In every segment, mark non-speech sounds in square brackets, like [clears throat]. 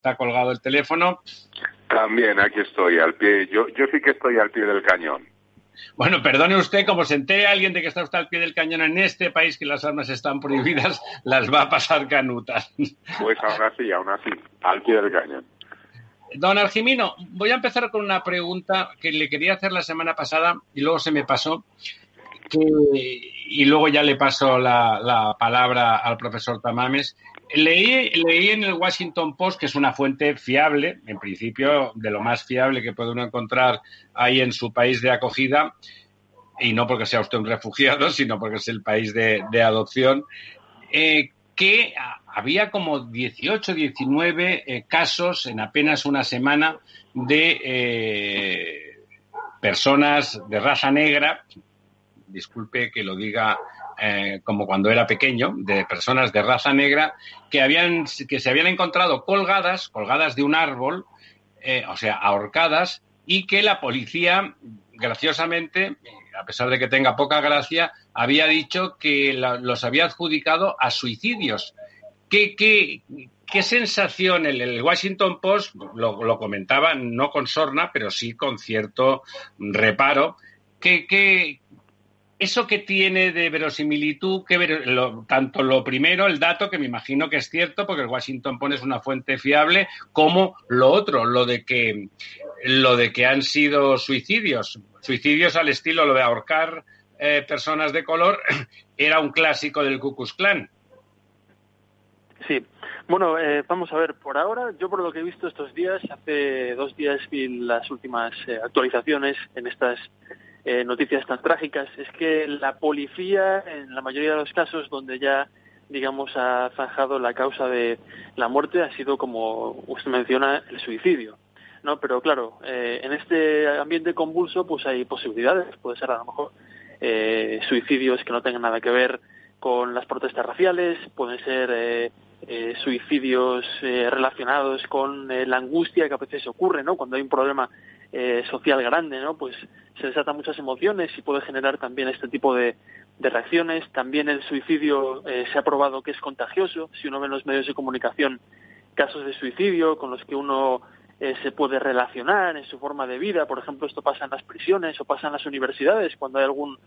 está colgado el teléfono. También aquí estoy, al pie. Yo, yo sí que estoy al pie del cañón. Bueno, perdone usted, como se entere alguien de que está usted al pie del cañón en este país, que las armas están prohibidas, [laughs] las va a pasar canutas. Pues aún así, aún así, al pie del cañón. Don Argimino, voy a empezar con una pregunta que le quería hacer la semana pasada y luego se me pasó. y luego ya le paso la, la palabra al profesor Tamames. Leí, leí en el Washington Post, que es una fuente fiable, en principio de lo más fiable que puede uno encontrar ahí en su país de acogida, y no porque sea usted un refugiado, [laughs] sino porque es el país de, adopción, eh, que había como 18, 19 eh, casos en apenas una semana de eh, personas de raza negra, disculpe que lo diga eh, como cuando era pequeño, de personas de raza negra que, habían, que se habían encontrado colgadas, colgadas de un árbol, eh, o sea, ahorcadas, y que la policía, graciosamente, a pesar de que tenga poca gracia, había dicho que los había adjudicado a suicidios. ¿Qué, qué, qué sensación? El, Washington Post lo, lo, comentaba, no con sorna, pero sí con cierto reparo. ¿Qué, qué, ¿Eso que tiene de verosimilitud? Que tanto lo primero, el dato, que me imagino que es cierto, porque el Washington Post es una fuente fiable, como lo otro, lo de que, lo de que han sido suicidios. Suicidios al estilo, lo de ahorcar eh, personas de color, [clears throat] era un clásico del Ku Klux Klan. Sí, bueno, eh, vamos a ver, por ahora, yo por lo que he visto estos días, hace dos días vi las últimas eh, actualizaciones en estas eh, noticias tan trágicas es que la policía, en la mayoría de los casos donde ya, digamos, ha zanjado la causa de la muerte, ha sido, como usted menciona, el suicidio. ¿no? Pero claro, eh, en este ambiente convulso, pues hay posibilidades. Puede ser a lo mejor eh, suicidios que no tengan nada que ver con las protestas raciales, pueden ser eh, eh suicidios relacionados con la angustia que a veces ocurre, ¿no? Cuando hay un problema eh, social grande, ¿no? Pues se desatan muchas emociones y puede generar también este tipo de, reacciones. También el suicidio eh, se ha probado que es contagioso. Si uno ve en los medios de comunicación casos de suicidio con los que uno eh, se puede relacionar en su forma de vida, por ejemplo, esto pasa en las prisiones o pasa en las universidades cuando hay algún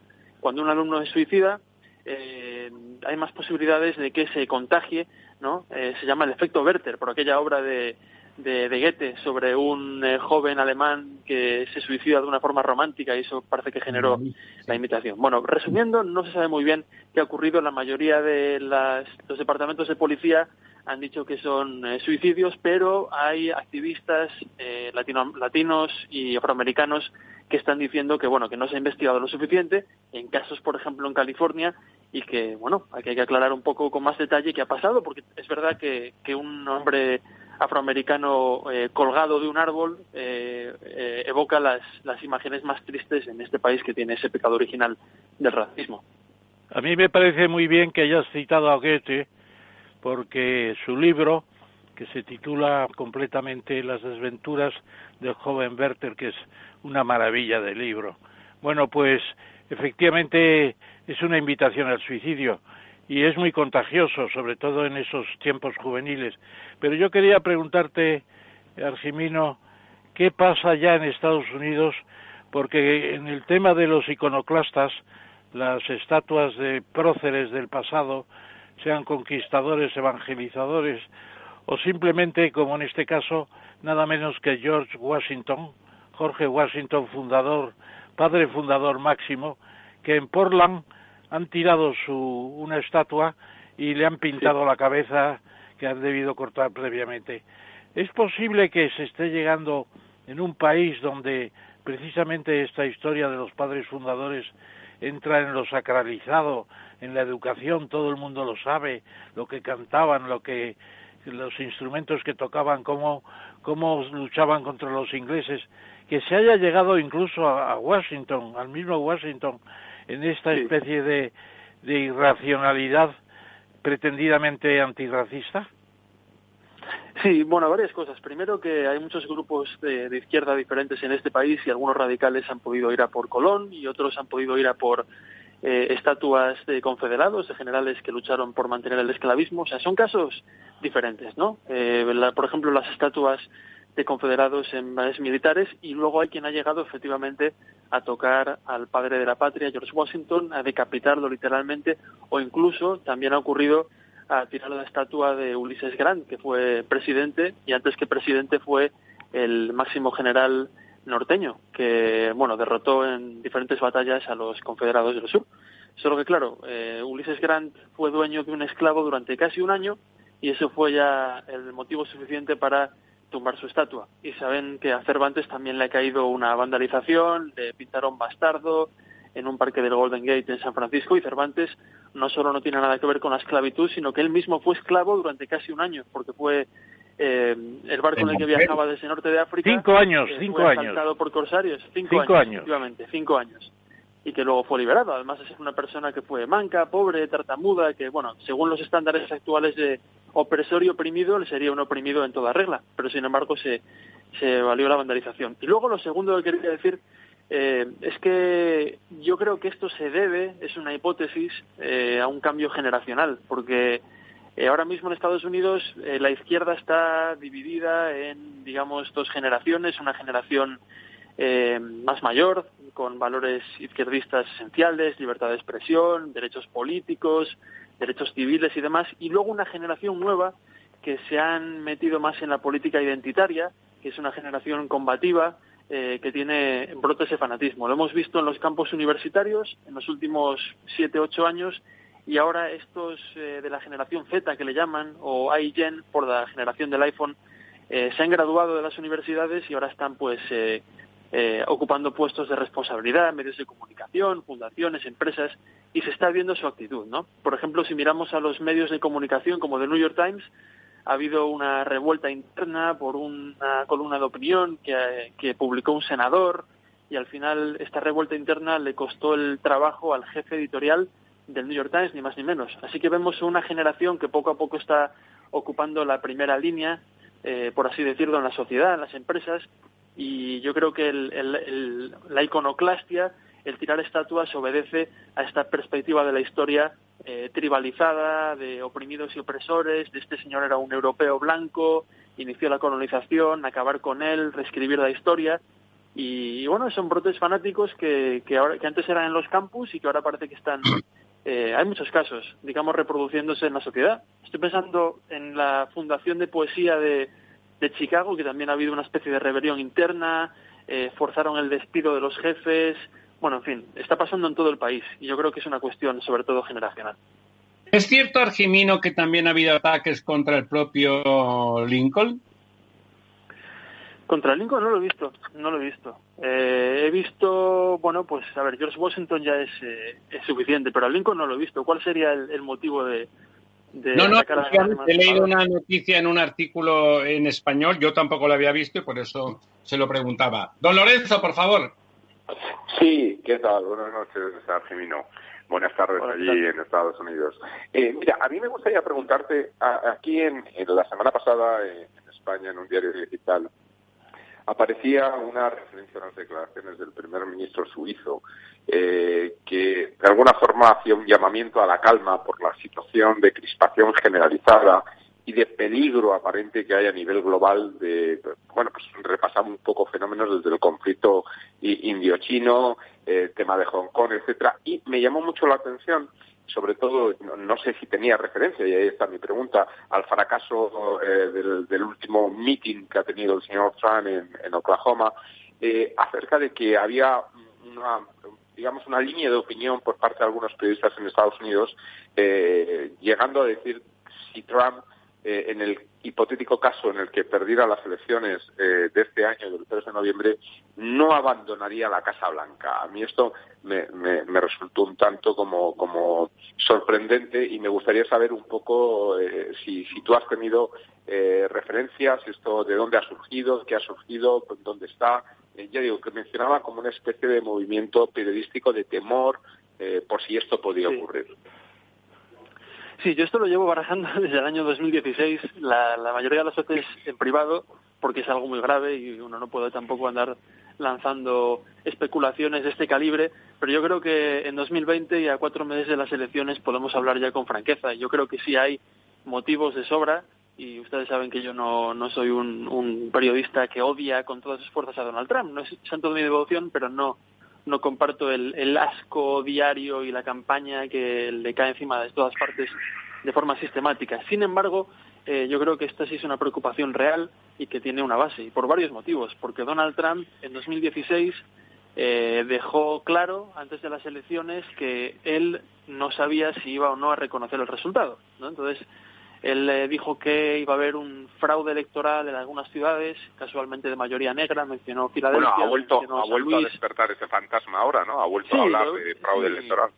cuando un alumno es suicida, hay más posibilidades de que se contagie, ¿no? se llama el efecto Werther, por aquella obra de, de, de Goethe sobre un eh, joven alemán que se suicida de una forma romántica y eso parece que generó la imitación. Bueno, resumiendo, no se sabe muy bien qué ha ocurrido. La mayoría de los departamentos de policía han dicho que son eh, suicidios, pero hay activistas eh, latinos y afroamericanos que están diciendo que bueno que no se ha investigado lo suficiente en casos, por ejemplo, en California y que bueno hay que aclarar un poco con más detalle qué ha pasado, porque es verdad que, que un hombre afroamericano eh, colgado de un árbol eh, eh, evoca las, las imágenes más tristes en este país que tiene ese pecado original del racismo. A mí me parece muy bien que hayas citado a Goethe, porque su libro, que se titula completamente Las desventuras del joven Werther, que es una maravilla de libro. Bueno, pues efectivamente es una invitación al suicidio y es muy contagioso, sobre todo en esos tiempos juveniles. Pero yo quería preguntarte, Argimino, ¿qué pasa ya en Estados Unidos? Porque en el tema de los iconoclastas, las estatuas de próceres del pasado, sean conquistadores, evangelizadores, o simplemente, como en este caso, nada menos que George Washington, Jorge Washington, fundador, padre fundador máximo, que en Portland han tirado su, una estatua y le han pintado la cabeza que han debido cortar previamente. ¿Es posible que se esté llegando en un país donde precisamente esta historia de los padres fundadores entra en lo sacralizado, en la educación, todo el mundo lo sabe, lo que cantaban, lo que los instrumentos que tocaban, cómo, cómo luchaban contra los ingleses, que se haya llegado incluso a Washington, al mismo Washington, en esta especie de, de irracionalidad pretendidamente antirracista? Sí, bueno, varias cosas. Primero que hay muchos grupos de, de, izquierda diferentes en este país y algunos radicales han podido ir a por Colón y otros han podido ir a por eh, estatuas de confederados, de generales que lucharon por mantener el esclavismo. O sea, son casos diferentes, ¿no? Eh, por ejemplo, las estatuas de confederados en bases militares y luego hay quien ha llegado efectivamente a tocar al padre de la patria, George Washington, a decapitarlo literalmente o incluso también ha ocurrido a tirar la estatua de Ulises Grant, que fue presidente y antes que presidente fue el máximo general norteño, que bueno derrotó en diferentes batallas a los confederados del sur. Solo que claro, eh, Ulises Grant fue dueño de un esclavo durante casi un año y eso fue ya el motivo suficiente para tumbar su estatua. Y saben que a Cervantes también le ha caído una vandalización, le pintaron bastardo en un parque del Golden Gate en San Francisco y Cervantes no solo no tiene nada que ver con la esclavitud, sino que él mismo fue esclavo durante casi un año, porque fue eh, el barco en el que viajaba desde el norte de África. Cinco años, eh, cinco fue años. por corsarios. Cinco, años, Efectivamente, cinco años. Y que luego fue liberado. Además, es una persona que fue manca, pobre, tartamuda, que, bueno, según los estándares actuales de opresor y oprimido, le sería un oprimido en toda regla. Pero, sin embargo, se, se valió la vandalización. Y luego, lo segundo que quería decir eh, es que yo creo que esto se debe, es una hipótesis, eh, a un cambio generacional, porque eh, ahora mismo en Estados Unidos eh, la izquierda está dividida en, digamos, dos generaciones, una generación eh, más mayor, con valores izquierdistas esenciales, libertad de expresión, derechos políticos, derechos civiles y demás, y luego una generación nueva que se han metido más en la política identitaria, que es una generación combativa, que tiene brotes de fanatismo. Lo hemos visto en los campos universitarios en los últimos siete, ocho años y ahora estos eh, de la generación Z que le llaman, o iGen por la generación del iPhone, eh, se han graduado de las universidades y ahora están pues eh, ocupando puestos de responsabilidad, medios de comunicación, fundaciones, empresas, y se está viendo su actitud, ¿no? Por ejemplo, si miramos a los medios de comunicación como The New York Times, ha habido una revuelta interna por una columna de opinión que, que publicó un senador y al final esta revuelta interna le costó el trabajo al jefe editorial del New York Times, ni más ni menos. Así que vemos una generación que poco a poco está ocupando la primera línea, eh, por así decirlo, en la sociedad, en las empresas, y yo creo que la iconoclastia, el tirar estatuas, obedece a esta perspectiva de la historia eh, tribalizada, de oprimidos y opresores, de este señor era un europeo blanco, inició la colonización, acabar con él, reescribir la historia, y, bueno, son brotes fanáticos que, que, ahora, que antes eran en los campus y que ahora parece que están eh, hay muchos casos, digamos, reproduciéndose en la sociedad. Estoy pensando en la Fundación de Poesía de, Chicago, que también ha habido una especie de rebelión interna, eh, forzaron el despido de los jefes. Bueno, en fin, está pasando en todo el país y yo creo que es una cuestión sobre todo generacional. ¿Es cierto, Argimino, que también ha habido ataques contra el propio Lincoln? Contra Lincoln no lo he visto, no lo he visto. Eh, he visto, bueno, pues a ver, George Washington ya es, eh, es suficiente, pero a Lincoln no lo he visto. ¿Cuál sería el, motivo de, de no, no, he leído una noticia en un artículo en español, yo tampoco lo había visto y por eso se lo preguntaba. Don Lorenzo, por favor. Sí, ¿qué tal? Buenas noches, Argemino. Buenas tardes allí en Estados Unidos. Eh, mira, a mí me gustaría preguntarte, aquí en, en, la semana pasada en España, en un diario digital, aparecía una referencia a las declaraciones del primer ministro suizo eh, que de alguna forma hacía un llamamiento a la calma por la situación de crispación generalizada y de peligro aparente que hay a nivel global de, bueno, pues repasamos un poco fenómenos desde el conflicto indio-chino, el tema de Hong Kong, etcétera, y me llamó mucho la atención sobre todo, no, sé si tenía referencia, y ahí está mi pregunta, al fracaso eh, del, último meeting que ha tenido el señor Trump en, Oklahoma, eh, acerca de que había una, digamos, una línea de opinión por parte de algunos periodistas en Estados Unidos, eh, llegando a decir si Trump eh, en el hipotético caso en el que perdiera las elecciones eh, de este año, del 3 de noviembre, no abandonaría la Casa Blanca. A mí esto me, resultó un tanto como, como, sorprendente y me gustaría saber un poco eh, si, si, tú has tenido referencias, esto de dónde ha surgido, qué ha surgido, dónde está. ya digo, que mencionaba como una especie de movimiento periodístico de temor por si esto podía ocurrir. Sí, yo esto lo llevo barajando [laughs] desde el año 2016, la, la mayoría de las veces en privado, porque es algo muy grave y uno no puede tampoco andar lanzando especulaciones de este calibre, pero yo creo que en 2020 y a cuatro meses de las elecciones podemos hablar ya con franqueza. Yo creo que sí hay motivos de sobra y ustedes saben que yo no, no soy un, un periodista que odia con todas sus fuerzas a Donald Trump. No es santo de mi devoción, pero no, no comparto el, el asco diario y la campaña que le cae encima de todas partes de forma sistemática. Sin embargo, eh, yo creo que esta sí es una preocupación real y que tiene una base, y por varios motivos. Porque Donald Trump en 2016 eh, dejó claro, antes de las elecciones, que él no sabía si iba o no a reconocer el resultado. ¿no? Entonces, él eh, dijo que iba a haber un fraude electoral en algunas ciudades, casualmente de mayoría negra, mencionó Filadelfia. Bueno, ha vuelto, ha vuelto a despertar ese fantasma ahora, ¿no? Ha vuelto a hablar de fraude electoral.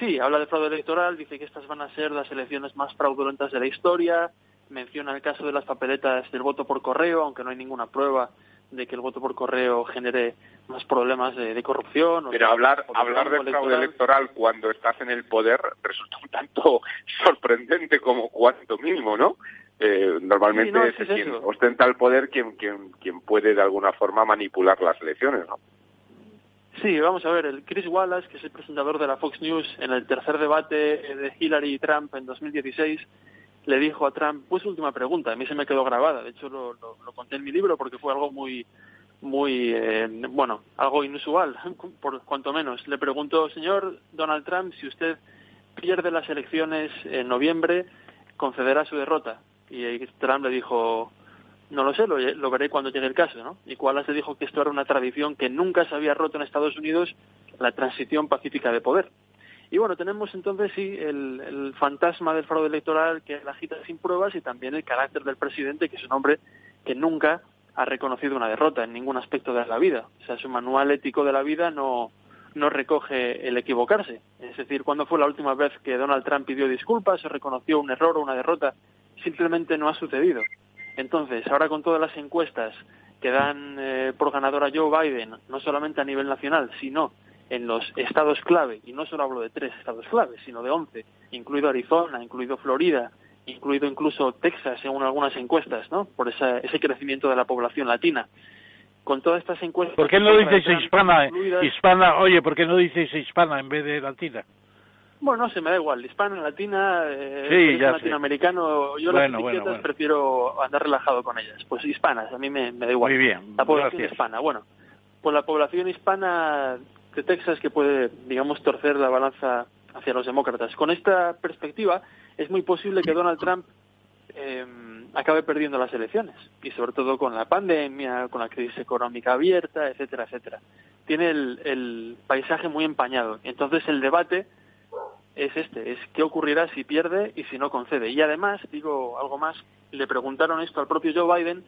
Sí, habla de fraude electoral, dice que estas van a ser las elecciones más fraudulentas de la historia, menciona el caso de las papeletas del voto por correo, aunque no hay ninguna prueba de que el voto por correo genere más problemas de, corrupción. Pero hablar, hablar de fraude electoral cuando estás en el poder resulta un tanto [laughs] sorprendente como cuanto mínimo, ¿no? Eh, normalmente es, quien ostenta el poder quien, quien, quien puede de alguna forma manipular las elecciones, ¿no? Sí, vamos a ver, el Chris Wallace, que es el presentador de la Fox News, en el tercer debate de Hillary y Trump en 2016, le dijo a Trump, pues última pregunta, a mí se me quedó grabada, de hecho lo, lo, conté en mi libro porque fue algo muy, muy, eh, bueno, algo inusual, [laughs] por cuanto menos. Le preguntó, señor Donald Trump, si usted pierde las elecciones en noviembre, concederá su derrota. Y Trump le dijo, no lo sé, lo, veré cuando llegue el caso, ¿no? Y Wallace dijo que esto era una tradición que nunca se había roto en Estados Unidos, la transición pacífica de poder. Y bueno, tenemos entonces sí el, fantasma del fraude electoral que la agita sin pruebas y también el carácter del presidente, que es un hombre que nunca ha reconocido una derrota en ningún aspecto de la vida. O sea, su manual ético de la vida no, no recoge el equivocarse. Es decir, cuando fue la última vez que Donald Trump pidió disculpas o reconoció un error o una derrota, simplemente no ha sucedido. Entonces, ahora con todas las encuestas que dan eh, por ganador a Joe Biden, no solamente a nivel nacional, sino en los estados clave, y no solo hablo de tres estados clave, sino de once, incluido Arizona, incluido Florida, incluido incluso Texas, según algunas encuestas, ¿no? Por ese crecimiento de la población latina. Con todas estas encuestas... ¿Por qué no dices hispana, hispana? Oye, ¿por qué no dices hispana en vez de latina? Bueno, no se me da igual, hispana, latina, eh, latinoamericano, yo las etiquetas prefiero andar relajado con ellas. Pues hispanas, a mí me, da igual. Muy bien, La población hispana, bueno, pues la población hispana de Texas que puede, digamos, torcer la balanza hacia los demócratas. Con esta perspectiva, es muy posible que Donald Trump eh, acabe perdiendo las elecciones, y sobre todo con la pandemia, con la crisis económica abierta, etcétera, etcétera. Tiene el, el paisaje muy empañado. Entonces, el debate es este, es qué ocurrirá si pierde y si no concede. Y además, digo algo más, le preguntaron esto al propio Joe Biden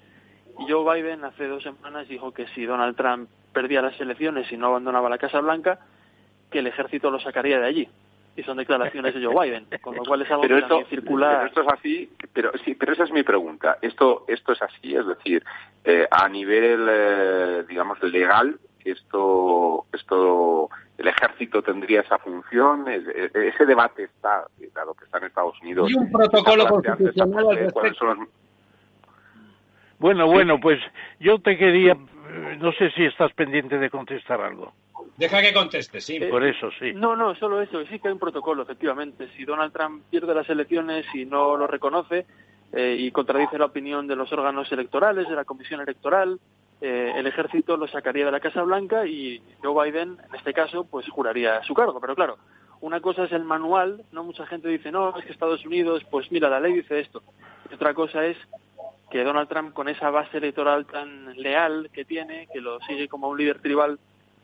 Joe Biden hace dos semanas dijo que si Donald Trump perdía las elecciones y no abandonaba la Casa Blanca, que el ejército lo sacaría de allí. Y son declaraciones de Joe Biden, con lo cual es algo pero que esto, circula. Pero esto es así, pero sí, pero esa es mi pregunta. Esto, esto es así, es decir, eh, a nivel, eh, digamos, legal, esto, esto el ejército tendría esa función. Ese debate está, dado que está en Estados Unidos. Y un protocolo constitucional al respecto. Bueno, bueno, pues yo te quería, no sé si estás pendiente de contestar algo. Deja que conteste, sí. Por eso, sí. No, no, solo eso. Sí que hay un protocolo, efectivamente. Si Donald Trump pierde las elecciones y no lo reconoce eh, y contradice la opinión de los órganos electorales, de la Comisión Electoral, eh, el ejército lo sacaría de la Casa Blanca y Joe Biden, en este caso, pues juraría su cargo. Pero claro, una cosa es el manual, no mucha gente dice, no, es que Estados Unidos, pues mira, la ley dice esto. Y otra cosa es que Donald Trump, con esa base electoral tan leal que tiene, que lo sigue como un líder tribal,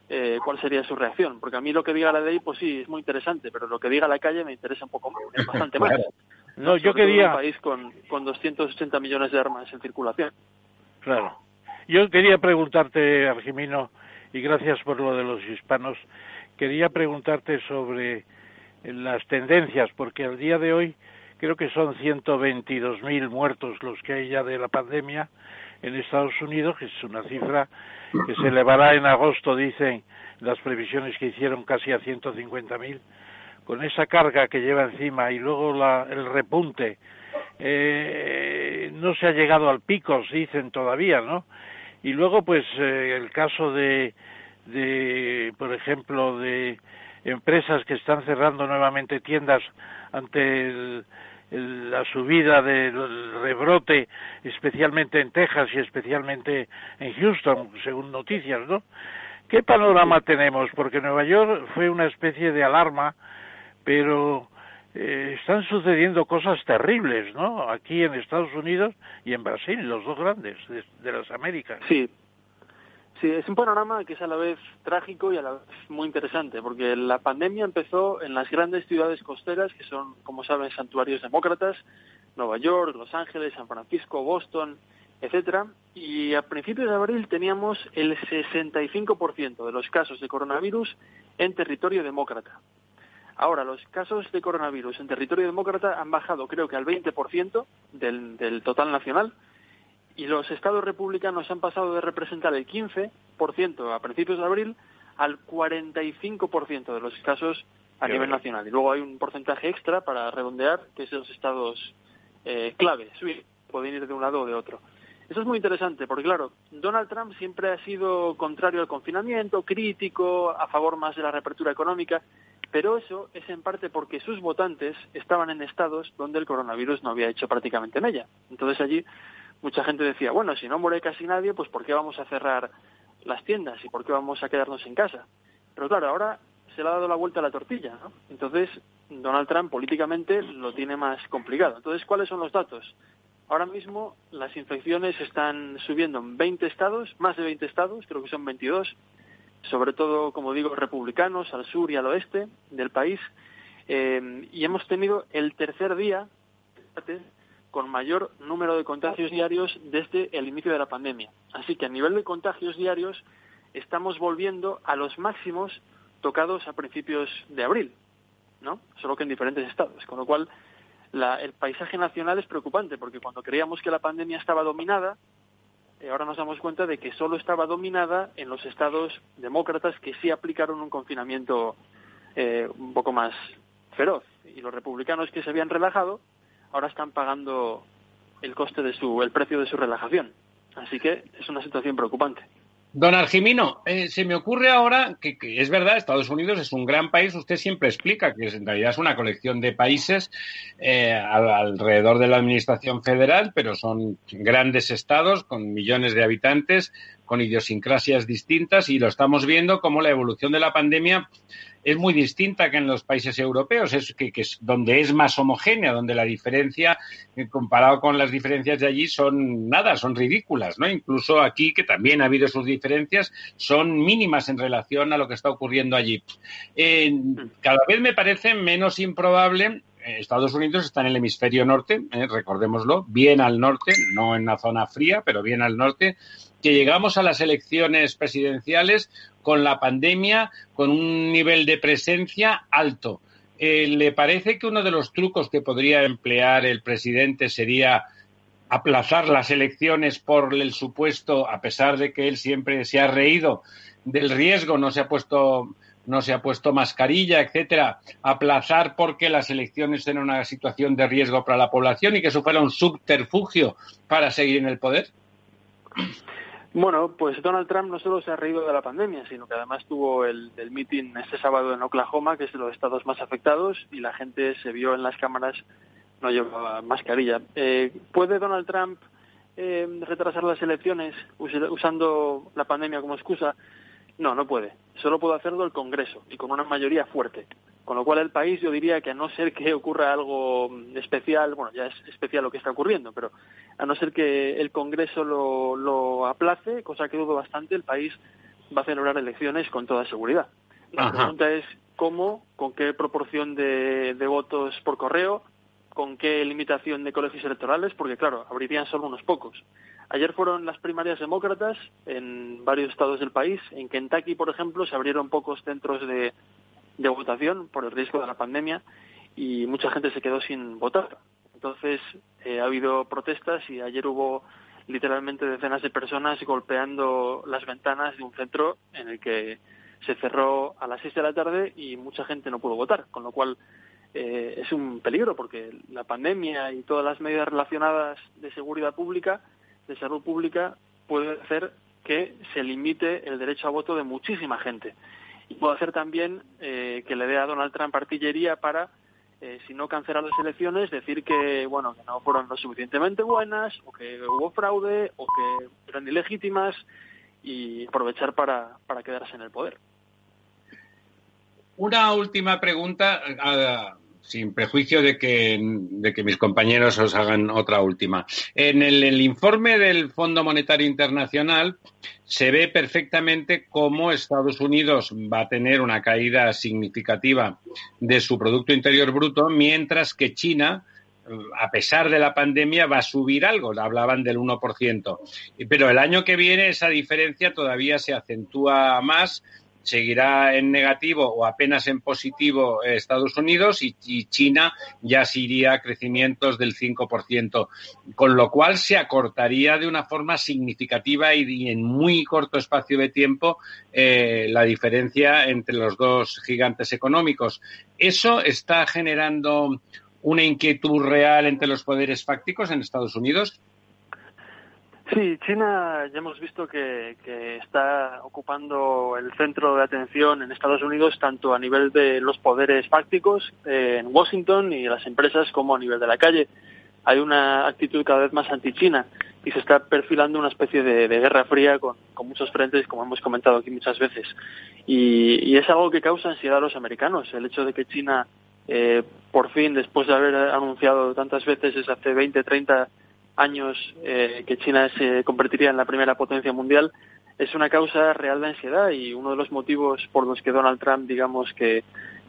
eh, cuál sería su reacción. Porque a mí lo que diga la ley, pues sí, es muy interesante, pero lo que diga la calle me interesa un poco más, es bastante más. No, yo quería... un país con, con 280 millones de armas en circulación. Claro. Yo quería preguntarte, Argimino, y gracias por lo de los hispanos, quería preguntarte sobre las tendencias, porque al día de hoy creo que son 122.000 muertos los que hay ya de la pandemia en Estados Unidos, que es una cifra que se elevará en agosto, dicen las previsiones que hicieron casi a 150.000, con esa carga que lleva encima y luego la, el repunte. Eh, no se ha llegado al pico, dicen todavía, ¿no? Y luego, pues, eh, el caso de, de, por ejemplo, de empresas que están cerrando nuevamente tiendas ante la subida del rebrote, especialmente en Texas y especialmente en Houston, según noticias, ¿no? ¿Qué panorama tenemos? Porque Nueva York fue una especie de alarma, pero eh, están sucediendo cosas terribles, ¿no? Aquí en Estados Unidos y en Brasil, los dos grandes de las Américas. Sí, Sí, es un panorama que es a la vez trágico y a la vez muy interesante, porque la pandemia empezó en las grandes ciudades costeras, que son, como saben, santuarios demócratas, Nueva York, Los Ángeles, San Francisco, Boston, etcétera, y a principios de abril teníamos el 65% de los casos de coronavirus en territorio demócrata. Ahora, los casos de coronavirus en territorio demócrata han bajado, creo que al 20% del, del total nacional, y los estados republicanos han pasado de representar el 15% a principios de abril al 45% de los casos a nivel nacional. Y luego hay un porcentaje extra para redondear, que es los estados eh, clave, pueden ir de un lado o de otro. Eso es muy interesante, porque claro, Donald Trump siempre ha sido contrario al confinamiento, crítico, a favor más de la reapertura económica, pero eso es en parte porque sus votantes estaban en estados donde el coronavirus no había hecho prácticamente en ella. Entonces allí mucha gente decía, bueno, si no muere casi nadie, pues ¿por qué vamos a cerrar las tiendas y por qué vamos a quedarnos en casa? Pero claro, ahora se le ha dado la vuelta a la tortilla, ¿no? Entonces, Donald Trump políticamente lo tiene más complicado. Entonces, ¿cuáles son los datos? Ahora mismo las infecciones están subiendo en 20 estados, más de 20 estados, creo que son 22, sobre todo, como digo, republicanos al sur y al oeste del país. Eh, y hemos tenido el tercer día con mayor número de contagios diarios desde el inicio de la pandemia. Así que a nivel de contagios diarios estamos volviendo a los máximos tocados a principios de abril, ¿no? Solo que en diferentes estados. Con lo cual, el paisaje nacional es preocupante, porque cuando creíamos que la pandemia estaba dominada, eh, ahora nos damos cuenta de que solo estaba dominada en los estados demócratas que sí aplicaron un confinamiento eh, un poco más feroz. Y los republicanos que se habían relajado, ahora están pagando el coste de su, el precio de su relajación. Así que es una situación preocupante. Don Argimino, eh, se me ocurre ahora que, es verdad, Estados Unidos es un gran país, usted siempre explica que en realidad es una colección de países eh, alrededor de la Administración Federal, pero son grandes estados con millones de habitantes, con idiosincrasias distintas y lo estamos viendo como la evolución de la pandemia es muy distinta que en los países europeos, es que, es donde es más homogénea, donde la diferencia, eh, comparado con las diferencias de allí, son nada, son ridículas, ¿no? Incluso aquí, que también ha habido sus diferencias, son mínimas en relación a lo que está ocurriendo allí. cada vez me parece menos improbable eh, Estados Unidos está en el hemisferio norte, eh, recordémoslo, bien al norte, no en la zona fría, pero bien al norte, que llegamos a las elecciones presidenciales con la pandemia, con un nivel de presencia alto. Eh, ¿Le parece que uno de los trucos que podría emplear el presidente sería aplazar las elecciones por el supuesto, a pesar de que él siempre se ha reído del riesgo, no se ha puesto no se ha puesto mascarilla, etcétera, aplazar porque las elecciones eran una situación de riesgo para la población y que eso fuera un subterfugio para seguir en el poder? Bueno, pues Donald Trump no solo se ha reído de la pandemia, sino que además tuvo el, el meeting este sábado en Oklahoma, que es de los estados más afectados, y la gente se vio en las cámaras no llevaba mascarilla. Eh, ¿Puede Donald Trump eh, retrasar las elecciones usando la pandemia como excusa? No, no puede. Solo puede hacerlo el Congreso y con una mayoría fuerte. Con lo cual el país yo diría que a no ser que ocurra algo especial, bueno, ya es especial lo que está ocurriendo, pero a no ser que el Congreso lo, lo aplace, cosa que dudo bastante, el país va a celebrar elecciones con toda seguridad. La pregunta es cómo, con qué proporción de, de votos por correo, con qué limitación de colegios electorales, porque claro, abrirían solo unos pocos. Ayer fueron las primarias demócratas en varios estados del país. En Kentucky, por ejemplo, se abrieron pocos centros de, de votación por el riesgo de la pandemia y mucha gente se quedó sin votar. Entonces, eh, ha habido protestas y ayer hubo literalmente decenas de personas golpeando las ventanas de un centro en el que se cerró a las seis de la tarde y mucha gente no pudo votar, con lo cual eh, es un peligro porque la pandemia y todas las medidas relacionadas de seguridad pública, de salud pública, puede hacer que se limite el derecho a voto de muchísima gente. Y puede hacer también eh, que le dé a Donald Trump artillería para, eh, si no cancelar las elecciones, decir que, bueno, que no fueron lo suficientemente buenas, o que hubo fraude, o que eran ilegítimas, y aprovechar para, para quedarse en el poder. Una última pregunta, sin prejuicio de que, de que mis compañeros os hagan otra última. En el, informe del Fondo Monetario Internacional se ve perfectamente cómo Estados Unidos va a tener una caída significativa de su Producto Interior Bruto, mientras que China a pesar de la pandemia, va a subir algo. Hablaban del 1%. Pero el año que viene esa diferencia todavía se acentúa más seguirá en negativo o apenas en positivo Estados Unidos y, China ya se iría a crecimientos del 5%, con lo cual se acortaría de una forma significativa y, en muy corto espacio de tiempo eh, la diferencia entre los dos gigantes económicos. Eso está generando una inquietud real entre los poderes fácticos en Estados Unidos. Sí, China ya hemos visto que, está ocupando el centro de atención en Estados Unidos tanto a nivel de los poderes fácticos eh, en Washington y las empresas como a nivel de la calle. Hay una actitud cada vez más anti-China y se está perfilando una especie de, guerra fría con, muchos frentes, como hemos comentado aquí muchas veces. Y, y, es algo que causa ansiedad a los americanos, el hecho de que China, eh, por fin, después de haber anunciado tantas veces desde hace 20, 30 años eh, que China se convertiría en la primera potencia mundial es una causa real de ansiedad y uno de los motivos por los que Donald Trump, digamos, que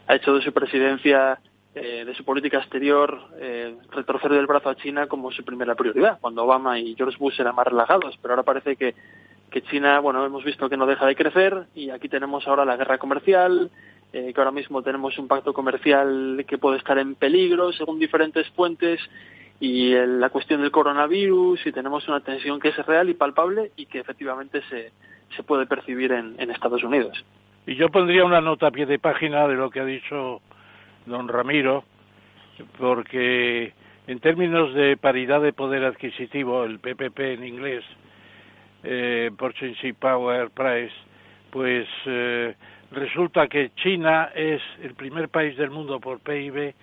ha hecho de su presidencia, eh, de su política exterior, eh, retroceder el brazo a China como su primera prioridad, cuando Obama y George Bush eran más relajados. Pero ahora parece que, que China, bueno, hemos visto que no deja de crecer y aquí tenemos ahora la guerra comercial, eh, que ahora mismo tenemos un pacto comercial que puede estar en peligro según diferentes fuentes y la cuestión del coronavirus y tenemos una tensión que es real y palpable y que efectivamente se, se puede percibir en, en Estados Unidos. Y yo pondría una nota a pie de página de lo que ha dicho don Ramiro, porque en términos de paridad de poder adquisitivo, el PPP en inglés, eh, Purchasing Power Price, pues eh, resulta que China es el primer país del mundo por PIB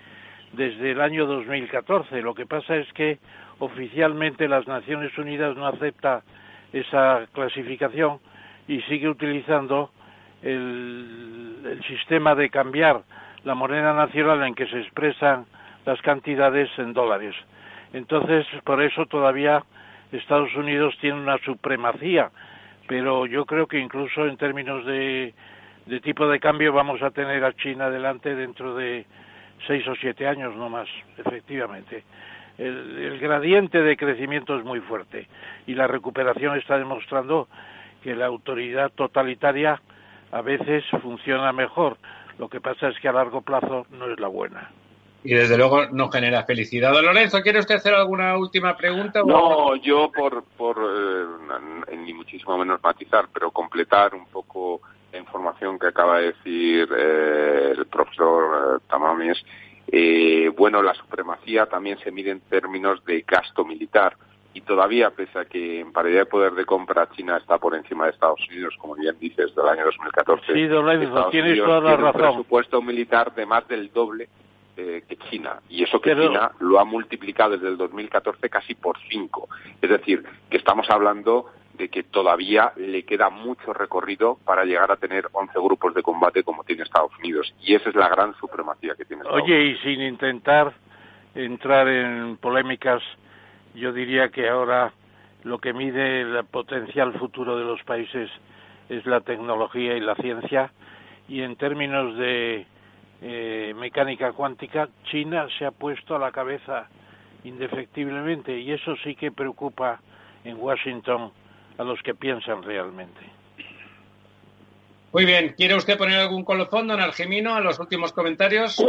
desde el año 2014. Lo que pasa es que oficialmente las Naciones Unidas no acepta esa clasificación y sigue utilizando el, sistema de cambiar la moneda nacional en que se expresan las cantidades en dólares. Entonces, por eso todavía Estados Unidos tiene una supremacía, pero yo creo que incluso en términos de, de tipo de cambio vamos a tener a China delante dentro de seis o siete años no más, efectivamente. El, gradiente de crecimiento es muy fuerte y la recuperación está demostrando que la autoridad totalitaria a veces funciona mejor. Lo que pasa es que a largo plazo no es la buena. Y desde luego no genera felicidad. Don Lorenzo, ¿quiere usted hacer alguna última pregunta? No, yo por, por eh, ni muchísimo menos matizar, pero completar un poco la información que acaba de decir eh, el profesor eh, Tamames, eh, bueno, la supremacía también se mide en términos de gasto militar y todavía, pese a que en paridad de poder de compra China está por encima de Estados Unidos, como bien dices, del año 2014, sí, tienes toda la razón. un presupuesto militar de más del doble que China. Y eso que China lo ha multiplicado desde el 2014 casi por cinco. Es decir, que estamos hablando de que todavía le queda mucho recorrido para llegar a tener 11 grupos de combate como tiene Estados Unidos. Y esa es la gran supremacía que tiene Estados Oye, y sin intentar entrar en polémicas, yo diría que ahora lo que mide el potencial futuro de los países es la tecnología y la ciencia. Y en términos de eh, mecánica cuántica, China se ha puesto a la cabeza indefectiblemente y eso sí que preocupa en Washington a los que piensan realmente. Muy bien, ¿quiere usted poner algún colofón, don Argemino, a los últimos comentarios?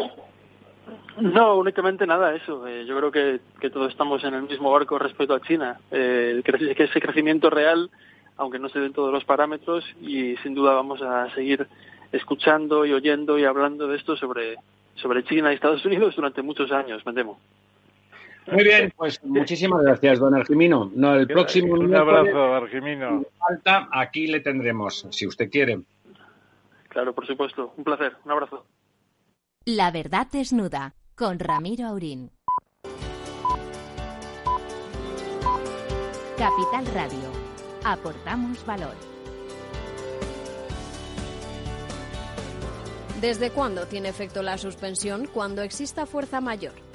No, únicamente nada, eso. Eh, yo creo que, que, todos estamos en el mismo barco respecto a China. Eh, que ese crecimiento real, aunque no se den todos los parámetros, y sin duda vamos a seguir escuchando y oyendo y hablando de esto sobre, sobre China y Estados Unidos durante muchos años, me temo. Muy bien, pues muchísimas gracias, don Argimino. No, el próximo Un abrazo, Argimino. Falta, aquí le tendremos, si usted quiere. Claro, por supuesto. Un placer. Un abrazo. La verdad desnuda, con Ramiro Aurín. Capital Radio. Aportamos valor. ¿Desde cuándo tiene efecto la suspensión? Cuando exista fuerza mayor.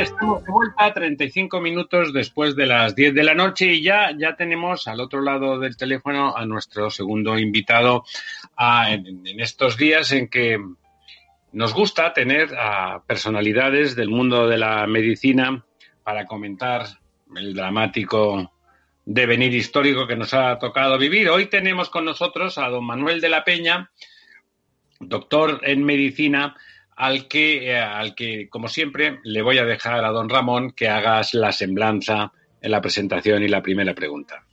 Estamos de vuelta 35 minutos después de las 10 de la noche y ya, ya tenemos al otro lado del teléfono a nuestro segundo invitado a- en, en estos días en que nos gusta tener a personalidades del mundo de la medicina para comentar el dramático devenir histórico que nos ha tocado vivir. Hoy tenemos con nosotros a don Manuel de la Peña, doctor en medicina, al que, eh, al que, como siempre, le voy a dejar a don Ramón que hagas la semblanza en la presentación y la primera pregunta.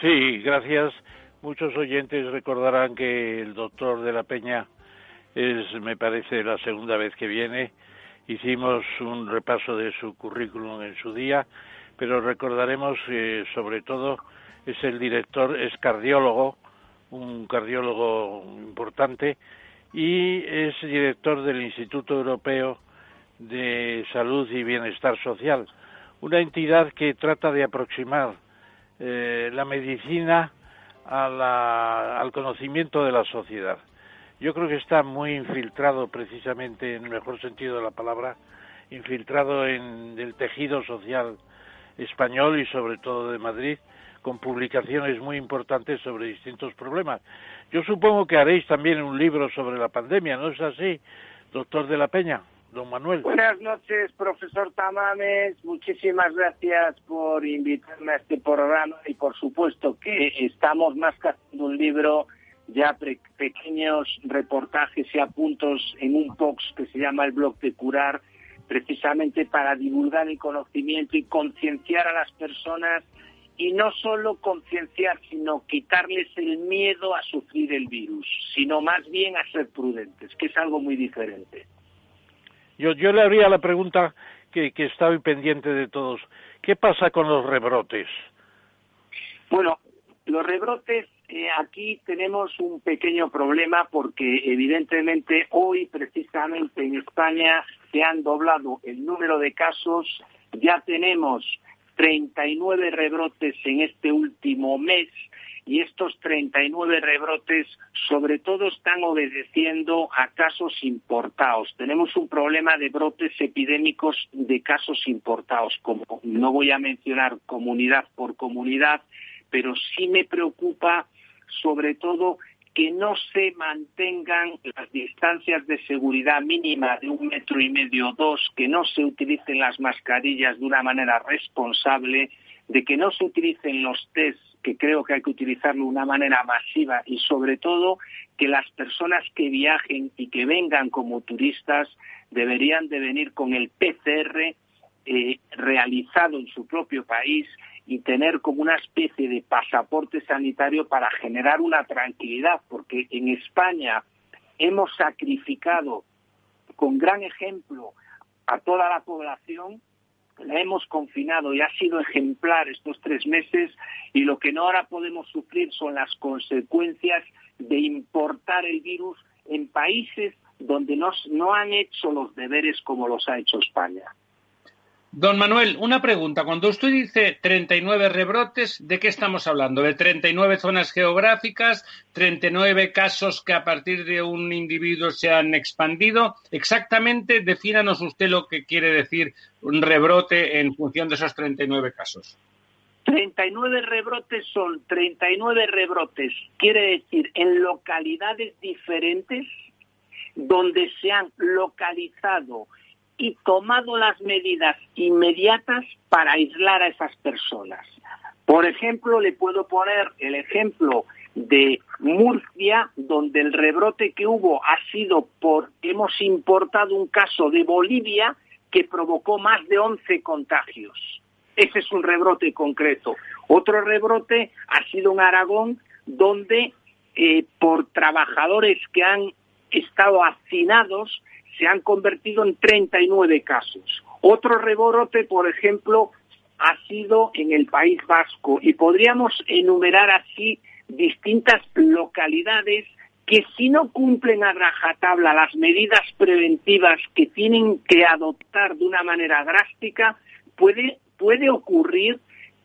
Sí, gracias. Muchos oyentes recordarán que el doctor de la Peña es, me parece, la segunda vez que viene. Hicimos un repaso de su currículum en su día, pero recordaremos que, sobre todo, es el director, es cardiólogo, un cardiólogo importante, y es director del Instituto Europeo de Salud y Bienestar Social, una entidad que trata de aproximar eh, la medicina a la- al conocimiento de la sociedad. Yo creo que está muy infiltrado precisamente, en el mejor sentido de la palabra, infiltrado en el tejido social español y sobre todo de Madrid, con publicaciones muy importantes sobre distintos problemas. Yo supongo que haréis también un libro sobre la pandemia, ¿no es así, doctor de la Peña, don Manuel? Buenas noches, profesor Tamames. Muchísimas gracias por invitarme a este programa y por supuesto que estamos más que haciendo un libro, ya pre- pequeños reportajes y apuntos en un box que se llama el blog de curar, precisamente para divulgar el conocimiento y concienciar a las personas y no solo concienciar, sino quitarles el miedo a sufrir el virus, sino más bien a ser prudentes, que es algo muy diferente. Yo, yo le haría la pregunta que, que estoy pendiente de todos. ¿Qué pasa con los rebrotes? Bueno, los rebrotes, eh, aquí tenemos un pequeño problema porque evidentemente hoy precisamente en España se han doblado el número de casos, ya tenemos 39 rebrotes en este último mes y estos 39 rebrotes sobre todo están obedeciendo a casos importados. Tenemos un problema de brotes epidémicos de casos importados, como no voy a mencionar comunidad por comunidad, pero sí me preocupa sobre todo que no se mantengan las distancias de seguridad mínima de un metro y medio o dos, que no se utilicen las mascarillas de una manera responsable, de que no se utilicen los test, que creo que hay que utilizarlo de una manera masiva, y sobre todo que las personas que viajen y que vengan como turistas deberían de venir con el PCR eh, realizado en su propio país y tener como una especie de pasaporte sanitario para generar una tranquilidad, porque en España hemos sacrificado con gran ejemplo a toda la población, la hemos confinado y ha sido ejemplar estos tres meses y lo que no ahora podemos sufrir son las consecuencias de importar el virus en países donde no, no han hecho los deberes como los ha hecho España. Don Manuel, una pregunta. Cuando usted dice 39 rebrotes, ¿de qué estamos hablando? ¿De 39 zonas geográficas? ¿39 casos que a partir de un individuo se han expandido? Exactamente, defínanos usted lo que quiere decir un rebrote en función de esos 39 casos. 39 rebrotes son 39 rebrotes, quiere decir en localidades diferentes donde se han localizado y tomado las medidas inmediatas para aislar a esas personas. Por ejemplo, le puedo poner el ejemplo de Murcia, donde el rebrote que hubo ha sido por hemos importado un caso de Bolivia que provocó más de 11 contagios. Ese es un rebrote concreto. Otro rebrote ha sido en Aragón, donde eh, por trabajadores que han estado hacinados se han convertido en 39 casos. Otro rebrote, por ejemplo, ha sido en el País Vasco y podríamos enumerar así distintas localidades que si no cumplen a rajatabla las medidas preventivas que tienen que adoptar de una manera drástica, puede, puede ocurrir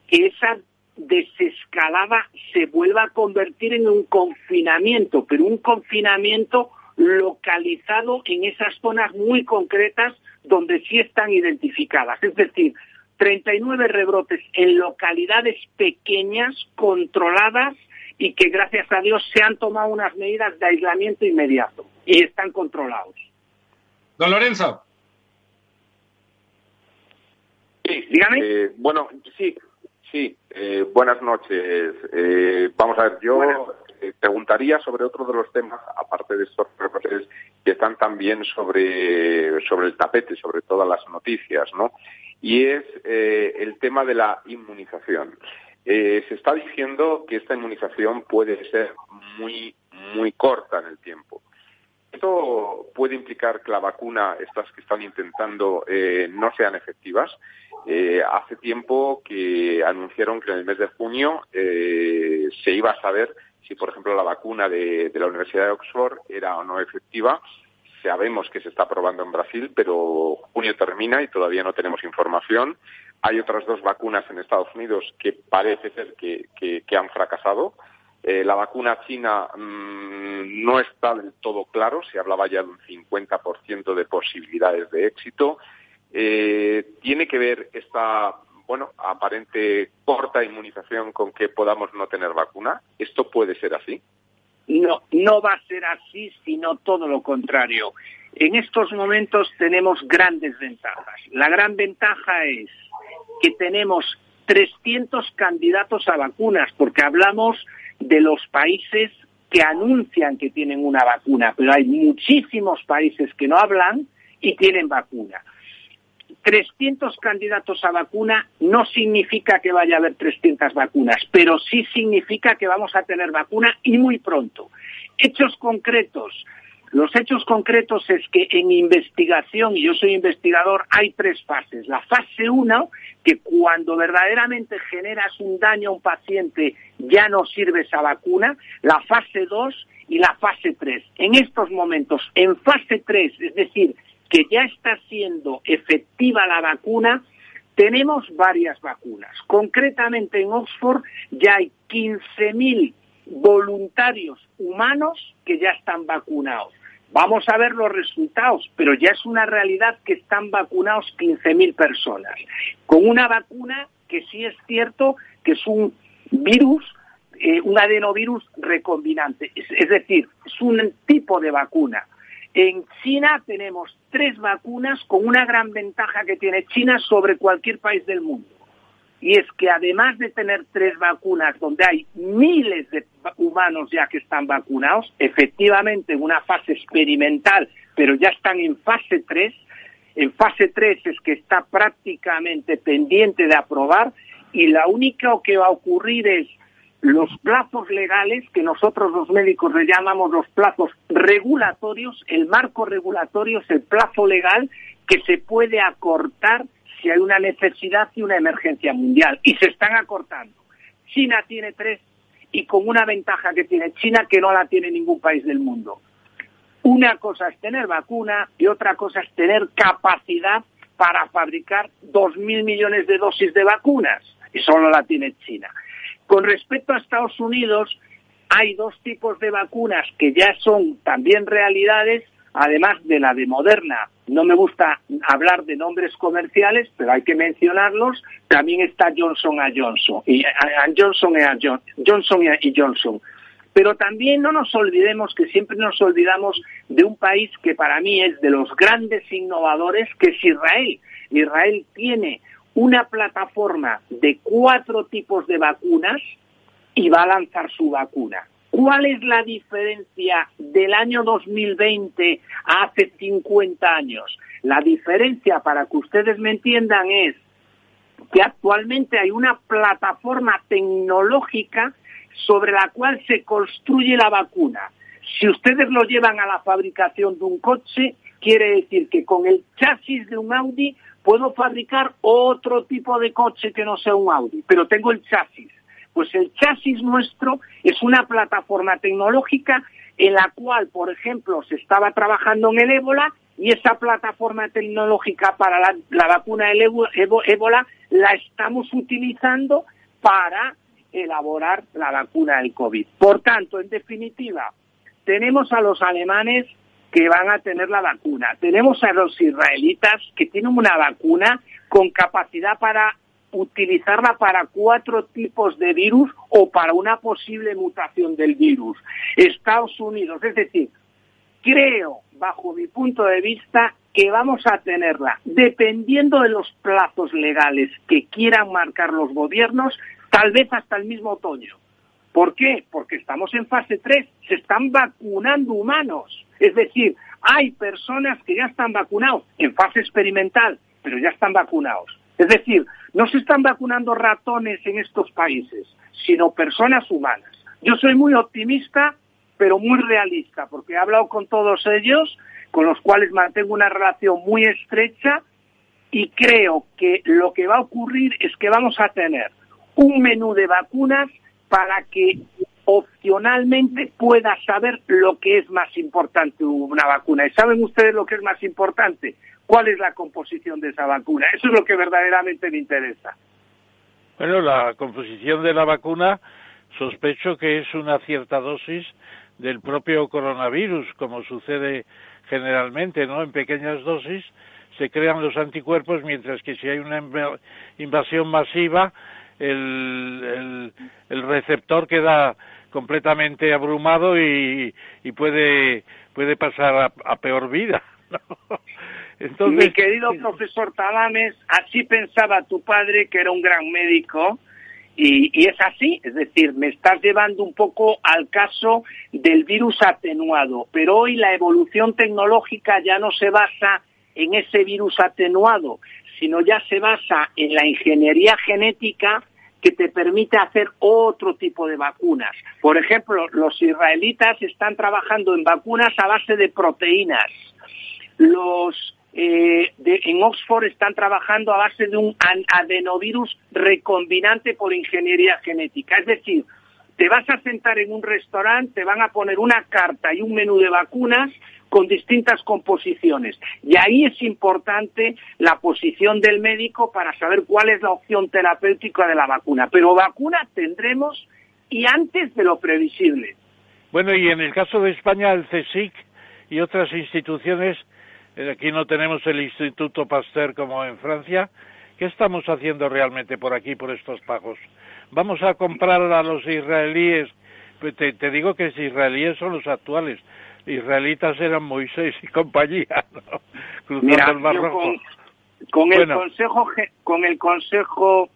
que esa desescalada se vuelva a convertir en un confinamiento, pero un confinamiento localizado en esas zonas muy concretas donde sí están identificadas. Es decir, 39 rebrotes en localidades pequeñas, controladas y que gracias a Dios se han tomado unas medidas de aislamiento inmediato y están controlados. Don Lorenzo. Sí, dígame. Eh, bueno, sí, sí. Eh, buenas noches. Eh, vamos a ver, yo preguntaría sobre otro de los temas, aparte de estos reportes que están también sobre, sobre el tapete, sobre todas las noticias, ¿no? Y es el tema de la inmunización. se está diciendo que esta inmunización puede ser muy, muy corta en el tiempo. Esto puede implicar que la vacuna, estas que están intentando, eh, no sean efectivas. Eh, hace tiempo que anunciaron que en el mes de junio eh, se iba a saber si, por ejemplo, la vacuna de, de, la Universidad de Oxford era o no efectiva. Sabemos que se está probando en Brasil, pero junio termina y todavía no tenemos información. Hay otras dos vacunas en Estados Unidos que parece ser que, que, han fracasado. Eh, la vacuna china mmm, no está del todo claro, se hablaba ya de un 50% de posibilidades de éxito. Eh, ¿Tiene que ver esta, bueno, aparente corta inmunización con que podamos no tener vacuna? ¿Esto puede ser así? No, no va a ser así, sino todo lo contrario. En estos momentos tenemos grandes ventajas. La gran ventaja es que tenemos 300 candidatos a vacunas, porque hablamos de los países que anuncian que tienen una vacuna, pero hay muchísimos países que no hablan y tienen vacuna. 300 candidatos a vacuna no significa que vaya a haber 300 vacunas, pero sí significa que vamos a tener vacuna y muy pronto. Hechos concretos. Los hechos concretos es que en investigación, y yo soy investigador, hay tres fases. La fase 1, que cuando verdaderamente generas un daño a un paciente ya no sirve esa vacuna. La fase 2 y la fase 3. En estos momentos, en fase 3, es decir, que ya está siendo efectiva la vacuna, tenemos varias vacunas. Concretamente en Oxford ya hay 15.000 voluntarios humanos que ya están vacunados. Vamos a ver los resultados, pero ya es una realidad que están vacunados 15.000 personas, con una vacuna que sí es cierto que es un virus, eh, un adenovirus recombinante, es, es decir, es un tipo de vacuna. En China tenemos tres vacunas con una gran ventaja que tiene China sobre cualquier país del mundo. Y es que además de tener tres vacunas donde hay miles de humanos ya que están vacunados, efectivamente en una fase experimental, pero ya están en fase 3, en fase 3 es que está prácticamente pendiente de aprobar y la única que va a ocurrir es los plazos legales, que nosotros los médicos le llamamos los plazos regulatorios, el marco regulatorio es el plazo legal que se puede acortar si hay una necesidad y una emergencia mundial. Y se están acortando. China tiene tres y con una ventaja que tiene China que no la tiene ningún país del mundo. Una cosa es tener vacuna y otra cosa es tener capacidad para fabricar dos mil millones de dosis de vacunas y solo la tiene China. Con respecto a Estados Unidos, hay dos tipos de vacunas que ya son también realidades además de la de Moderna. No me gusta hablar de nombres comerciales, pero hay que mencionarlos. También está Johnson Johnson y Johnson Johnson y Johnson. Pero también no nos olvidemos que siempre nos olvidamos de un país que para mí es de los grandes innovadores, que es Israel. Israel tiene una plataforma de cuatro tipos de vacunas y va a lanzar su vacuna. ¿Cuál es la diferencia del año 2020 a hace 50 años? La diferencia, para que ustedes me entiendan, es que actualmente hay una plataforma tecnológica sobre la cual se construye la vacuna. Si ustedes lo llevan a la fabricación de un coche, quiere decir que con el chasis de un Audi puedo fabricar otro tipo de coche que no sea un Audi, pero tengo el chasis. Pues el chasis nuestro es una plataforma tecnológica en la cual, por ejemplo, se estaba trabajando en el ébola y esa plataforma tecnológica para la, vacuna del ébola la estamos utilizando para elaborar la vacuna del COVID. Por tanto, en definitiva, tenemos a los alemanes que van a tener la vacuna, tenemos a los israelitas que tienen una vacuna con capacidad para utilizarla para cuatro tipos de virus o para una posible mutación del virus. Estados Unidos, es decir, creo, bajo mi punto de vista, que vamos a tenerla, dependiendo de los plazos legales que quieran marcar los gobiernos, tal vez hasta el mismo otoño. ¿Por qué? Porque estamos en fase 3, se están vacunando humanos. Es decir, hay personas que ya están vacunados en fase experimental, pero ya están vacunados. Es decir, no se están vacunando ratones en estos países, sino personas humanas. Yo soy muy optimista, pero muy realista, porque he hablado con todos ellos, con los cuales mantengo una relación muy estrecha, y creo que lo que va a ocurrir es que vamos a tener un menú de vacunas para que opcionalmente pueda saber lo que es más importante una vacuna. ¿Y saben ustedes lo que es más importante? ¿Cuál es la composición de esa vacuna? Eso es lo que verdaderamente me interesa. Bueno, la composición de la vacuna sospecho que es una cierta dosis del propio coronavirus, como sucede generalmente, ¿no? En pequeñas dosis se crean los anticuerpos, mientras que si hay una invasión masiva, el, receptor queda completamente abrumado y, y puede, puede pasar a, peor vida. [laughs] Entonces, Mi querido profesor Talames, así pensaba tu padre, que era un gran médico, y, y, es así, es decir, me estás llevando un poco al caso del virus atenuado, pero hoy la evolución tecnológica ya no se basa en ese virus atenuado, sino ya se basa en la ingeniería genética que te permite hacer otro tipo de vacunas. Por ejemplo, los israelitas están trabajando en vacunas a base de proteínas. Los eh, en Oxford están trabajando a base de un adenovirus recombinante por ingeniería genética. Es decir, te vas a sentar en un restaurante, te van a poner una carta y un menú de vacunas con distintas composiciones. Y ahí es importante la posición del médico para saber cuál es la opción terapéutica de la vacuna. Pero vacuna tendremos y antes de lo previsible. Bueno, y en el caso de España, el CSIC y otras instituciones, eh, aquí no tenemos el Instituto Pasteur como en Francia, ¿qué estamos haciendo realmente por aquí, por estos pagos? ¿Vamos a comprar a los israelíes? Pues te, te digo que los israelíes son los actuales, israelitas eran Moisés y compañía, [laughs] Cruzando el Mar Con, el consejo, con el consejo,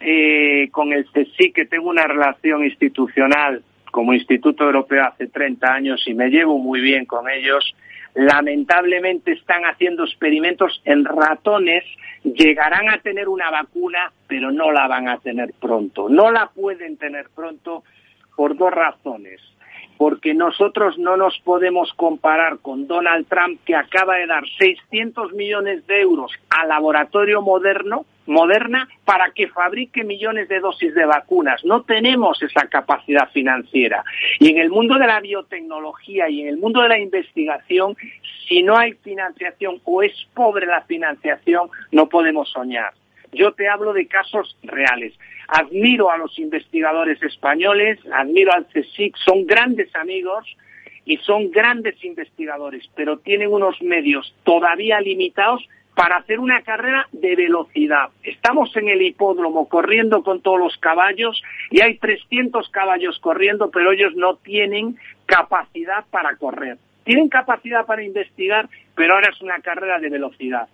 eh, con el CSIC, que tengo una relación institucional como Instituto Europeo hace 30 años y me llevo muy bien con ellos, lamentablemente están haciendo experimentos en ratones, llegarán a tener una vacuna, pero no la van a tener pronto. No la pueden tener pronto por dos razones porque nosotros no nos podemos comparar con Donald Trump que acaba de dar 600 millones de euros al laboratorio moderno, Moderna para que fabrique millones de dosis de vacunas. No tenemos esa capacidad financiera. Y en el mundo de la biotecnología y en el mundo de la investigación, si no hay financiación o es pobre la financiación, no podemos soñar. Yo te hablo de casos reales. Admiro a los investigadores españoles, admiro al CSIC, son grandes amigos y son grandes investigadores, pero tienen unos medios todavía limitados para hacer una carrera de velocidad. Estamos en el hipódromo corriendo con todos los caballos y hay 300 caballos corriendo, pero ellos no tienen capacidad para correr. Tienen capacidad para investigar, pero ahora es una carrera de velocidad.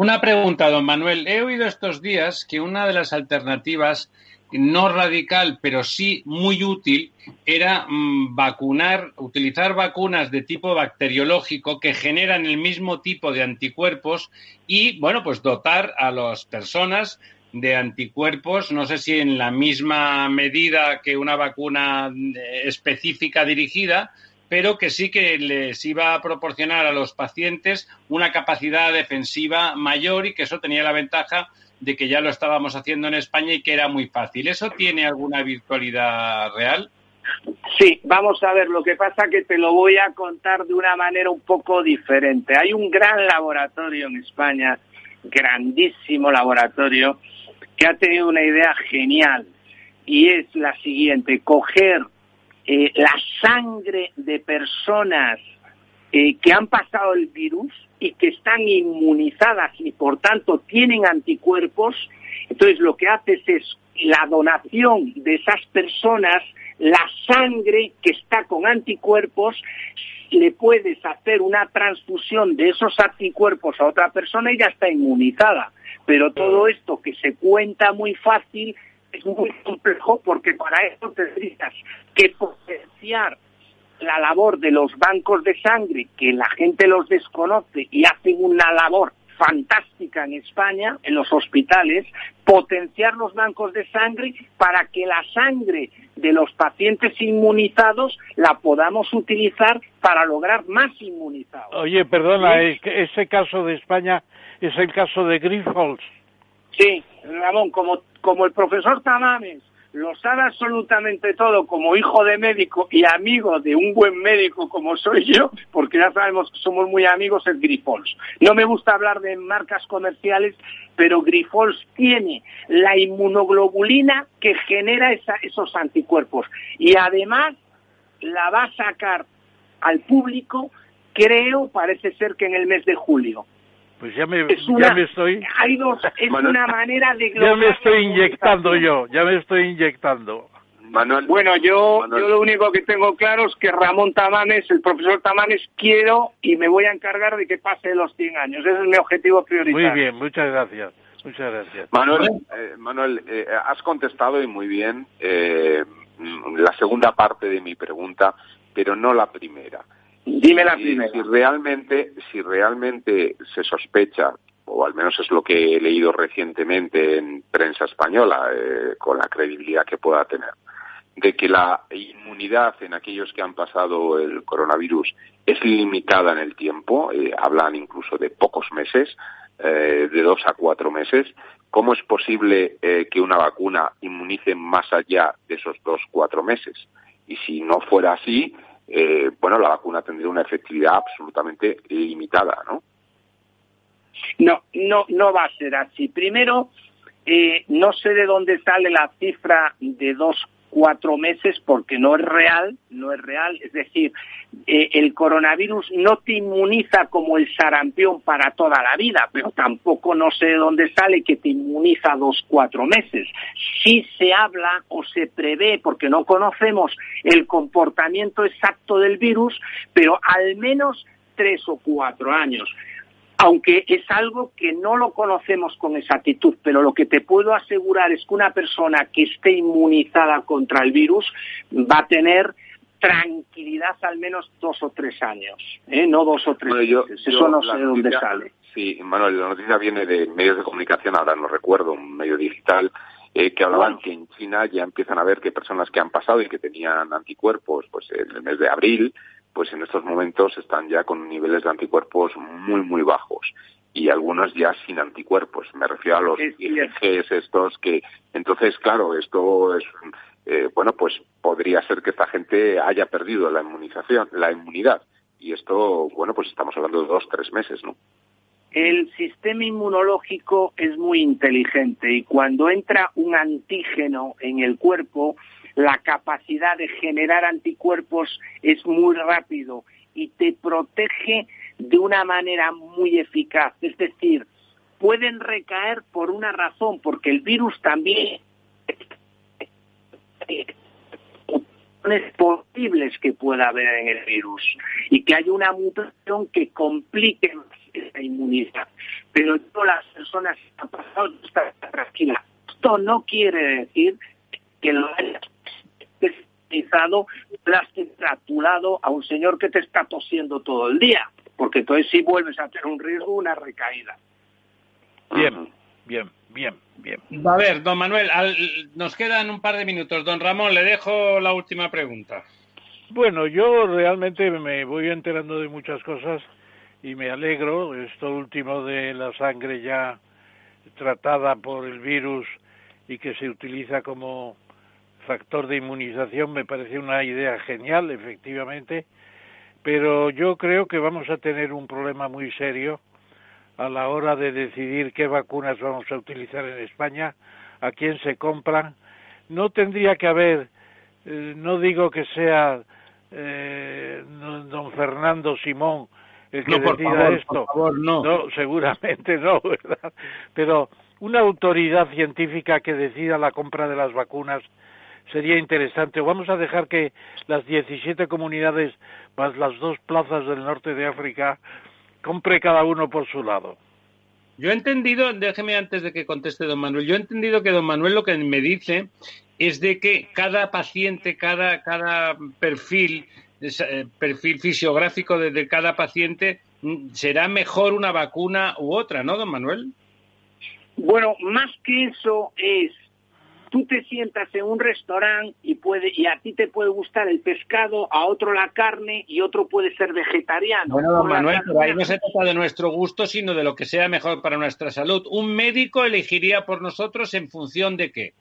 Una pregunta, don Manuel. He oído estos días que una de las alternativas no radical, pero sí muy útil, era mm, vacunar, utilizar vacunas de tipo bacteriológico que generan el mismo tipo de anticuerpos y, bueno, pues dotar a las personas de anticuerpos, no sé si en la misma medida que una vacuna eh, específica dirigida, pero que sí que les iba a proporcionar a los pacientes una capacidad defensiva mayor y que eso tenía la ventaja de que ya lo estábamos haciendo en España y que era muy fácil. ¿Eso tiene alguna virtualidad real? Sí, vamos a ver, lo que pasa que te lo voy a contar de una manera un poco diferente. Hay un gran laboratorio en España, grandísimo laboratorio, que ha tenido una idea genial y es la siguiente, coger eh, la sangre de personas eh, que han pasado el virus y que están inmunizadas y por tanto tienen anticuerpos, entonces lo que haces es la donación de esas personas, la sangre que está con anticuerpos, le puedes hacer una transfusión de esos anticuerpos a otra persona y ya está inmunizada. Pero todo esto que se cuenta muy fácil es muy complejo porque para eso tendrías que potenciar la labor de los bancos de sangre, que la gente los desconoce y hacen una labor fantástica en España, en los hospitales, potenciar los bancos de sangre para que la sangre de los pacientes inmunizados la podamos utilizar para lograr más inmunizados. Oye, perdona, ese caso de España es el caso de Grifols. Sí, Ramón, como, como el profesor Tamames lo sabe absolutamente todo como hijo de médico y amigo de un buen médico como soy yo, porque ya sabemos que somos muy amigos, es Grifols. No me gusta hablar de marcas comerciales, pero Grifols tiene la inmunoglobulina que genera esos anticuerpos y además la va a sacar al público, creo, parece ser que en el mes de julio. Pues ya me, ya me estoy... Hay dos, es una manera de... Ya me estoy inyectando yo, ya me estoy inyectando. Manuel, bueno, yo, yo lo único que tengo claro es que Ramón Tamanes, el profesor Tamanes, quiero y me voy a encargar de que pase los 100 años. Ese es mi objetivo prioritario. Muy bien, muchas gracias. Muchas gracias. Manuel, eh, Manuel eh, has contestado y muy bien eh, la segunda parte de mi pregunta, pero no la primera. Dime la primera. Si realmente, si realmente se sospecha, o al menos es lo que he leído recientemente en prensa española, eh, con la credibilidad que pueda tener, de que la inmunidad en aquellos que han pasado el coronavirus es limitada en el tiempo, eh, hablan incluso de pocos meses, eh, de dos a cuatro meses, ¿cómo es posible que una vacuna inmunice más allá de esos dos, cuatro meses? Y si no fuera así, eh, bueno, la vacuna tendría una efectividad absolutamente limitada, ¿no? No, no, no va a ser así. Primero, eh, no sé de dónde sale la cifra de dos cuatro meses porque no es real, no es real. Es decir, eh, el coronavirus no te inmuniza como el sarampión para toda la vida, pero tampoco no sé de dónde sale que te inmuniza dos, cuatro meses. Sí se habla o se prevé, porque no conocemos el comportamiento exacto del virus, pero al menos tres o cuatro años aunque es algo que no lo conocemos con exactitud, pero lo que te puedo asegurar es que una persona que esté inmunizada contra el virus va a tener tranquilidad al menos dos o tres años, ¿eh? no dos o tres meses. Eso no sé de dónde sale. Sí, Manuel, la noticia viene de medios de comunicación, ahora no recuerdo, un medio digital, eh, que hablaban que en China ya empiezan a ver que personas que han pasado y que tenían anticuerpos pues en el mes de abril pues en estos momentos están ya con niveles de anticuerpos muy, muy bajos y algunos ya sin anticuerpos. Me refiero a los IgGs estos que, entonces, claro, esto es, eh, bueno, pues podría ser que esta gente haya perdido la inmunización, la inmunidad. Y esto, bueno, pues estamos hablando de dos, tres meses, ¿no? El sistema inmunológico es muy inteligente y cuando entra un antígeno en el cuerpo, la capacidad de generar anticuerpos es muy rápido y te protege de una manera muy eficaz. Es decir, pueden recaer por una razón, porque el virus también posibles que pueda haber en el virus y que haya una mutación que complique esa inmunidad. Pero todas las personas que han están tranquilas. Esto no quiere decir que lo hayas tu lado a un señor que te está tosiendo todo el día, porque entonces sí vuelves a tener un riesgo, una recaída. Bien, bien, bien, bien. A ver, don Manuel, nos quedan un par de minutos. Don Ramón, le dejo la última pregunta. Bueno, yo realmente me voy enterando de muchas cosas y me alegro. Esto último de la sangre ya tratada por el virus y que se utiliza como factor de inmunización me parece una idea genial, efectivamente, pero yo creo que vamos a tener un problema muy serio a la hora de decidir qué vacunas vamos a utilizar en España, a quién se compran. No tendría que haber, eh, no digo que sea eh, don Fernando Simón el que decida esto. no. no, seguramente no, [laughs] ¿verdad? Pero una autoridad científica que decida la compra de las vacunas sería interesante. Vamos a dejar que las 17 comunidades más las dos plazas del norte de África compre cada uno por su lado. Yo he entendido, déjeme antes de que conteste don Manuel, yo he entendido que don Manuel lo que me dice es de que cada paciente, cada, cada perfil, eh, perfil fisiográfico de, cada paciente mm, será mejor una vacuna u otra, ¿no, don Manuel? Bueno, más que eso es tú te sientas en un restaurante y puede y a ti te puede gustar el pescado, a otro la carne y otro puede ser vegetariano. Bueno, don Manuel, pero ahí no se trata de nuestro gusto, sino de lo que sea mejor para nuestra salud. ¿Un médico elegiría por nosotros en función de qué?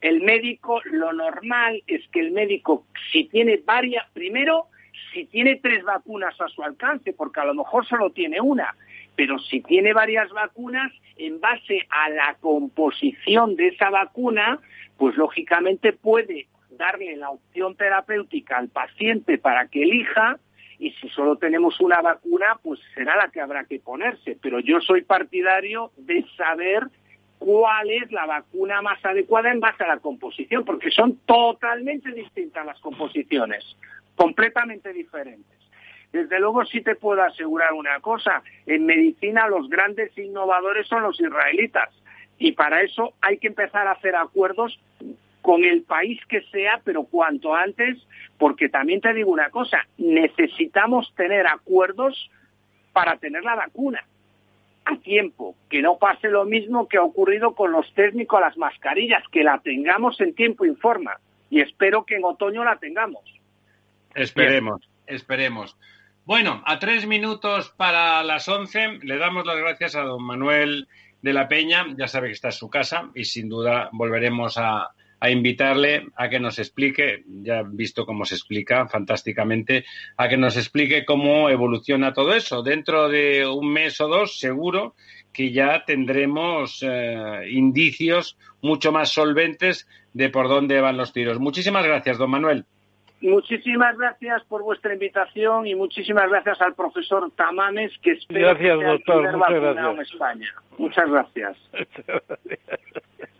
El médico, lo normal es que el médico, si tiene varias, primero, si tiene tres vacunas a su alcance, porque a lo mejor solo tiene una, pero si tiene varias vacunas, en base a la composición de esa vacuna, pues lógicamente puede darle la opción terapéutica al paciente para que elija y si solo tenemos una vacuna, pues será la que habrá que ponerse. Pero yo soy partidario de saber cuál es la vacuna más adecuada en base a la composición, porque son totalmente distintas las composiciones, completamente diferentes. Desde luego sí te puedo asegurar una cosa, en medicina los grandes innovadores son los israelitas y para eso hay que empezar a hacer acuerdos con el país que sea, pero cuanto antes, porque también te digo una cosa, necesitamos tener acuerdos para tener la vacuna a tiempo, que no pase lo mismo que ha ocurrido con los técnicos las mascarillas, que la tengamos en tiempo y forma, y espero que en otoño la tengamos. Esperemos, esperemos. Bueno, a tres minutos para las once, le damos las gracias a don Manuel de la Peña. Ya sabe que está en su casa y sin duda volveremos a, invitarle a que nos explique, ya visto cómo se explica fantásticamente, a que nos explique cómo evoluciona todo eso. Dentro de un mes o dos, seguro que ya tendremos eh, indicios mucho más solventes de por dónde van los tiros. Muchísimas gracias, don Manuel. Muchísimas gracias por vuestra invitación y muchísimas gracias al profesor Tamames, que espero gracias, que doctor, muchas gracias. en España. Muchas gracias. [laughs]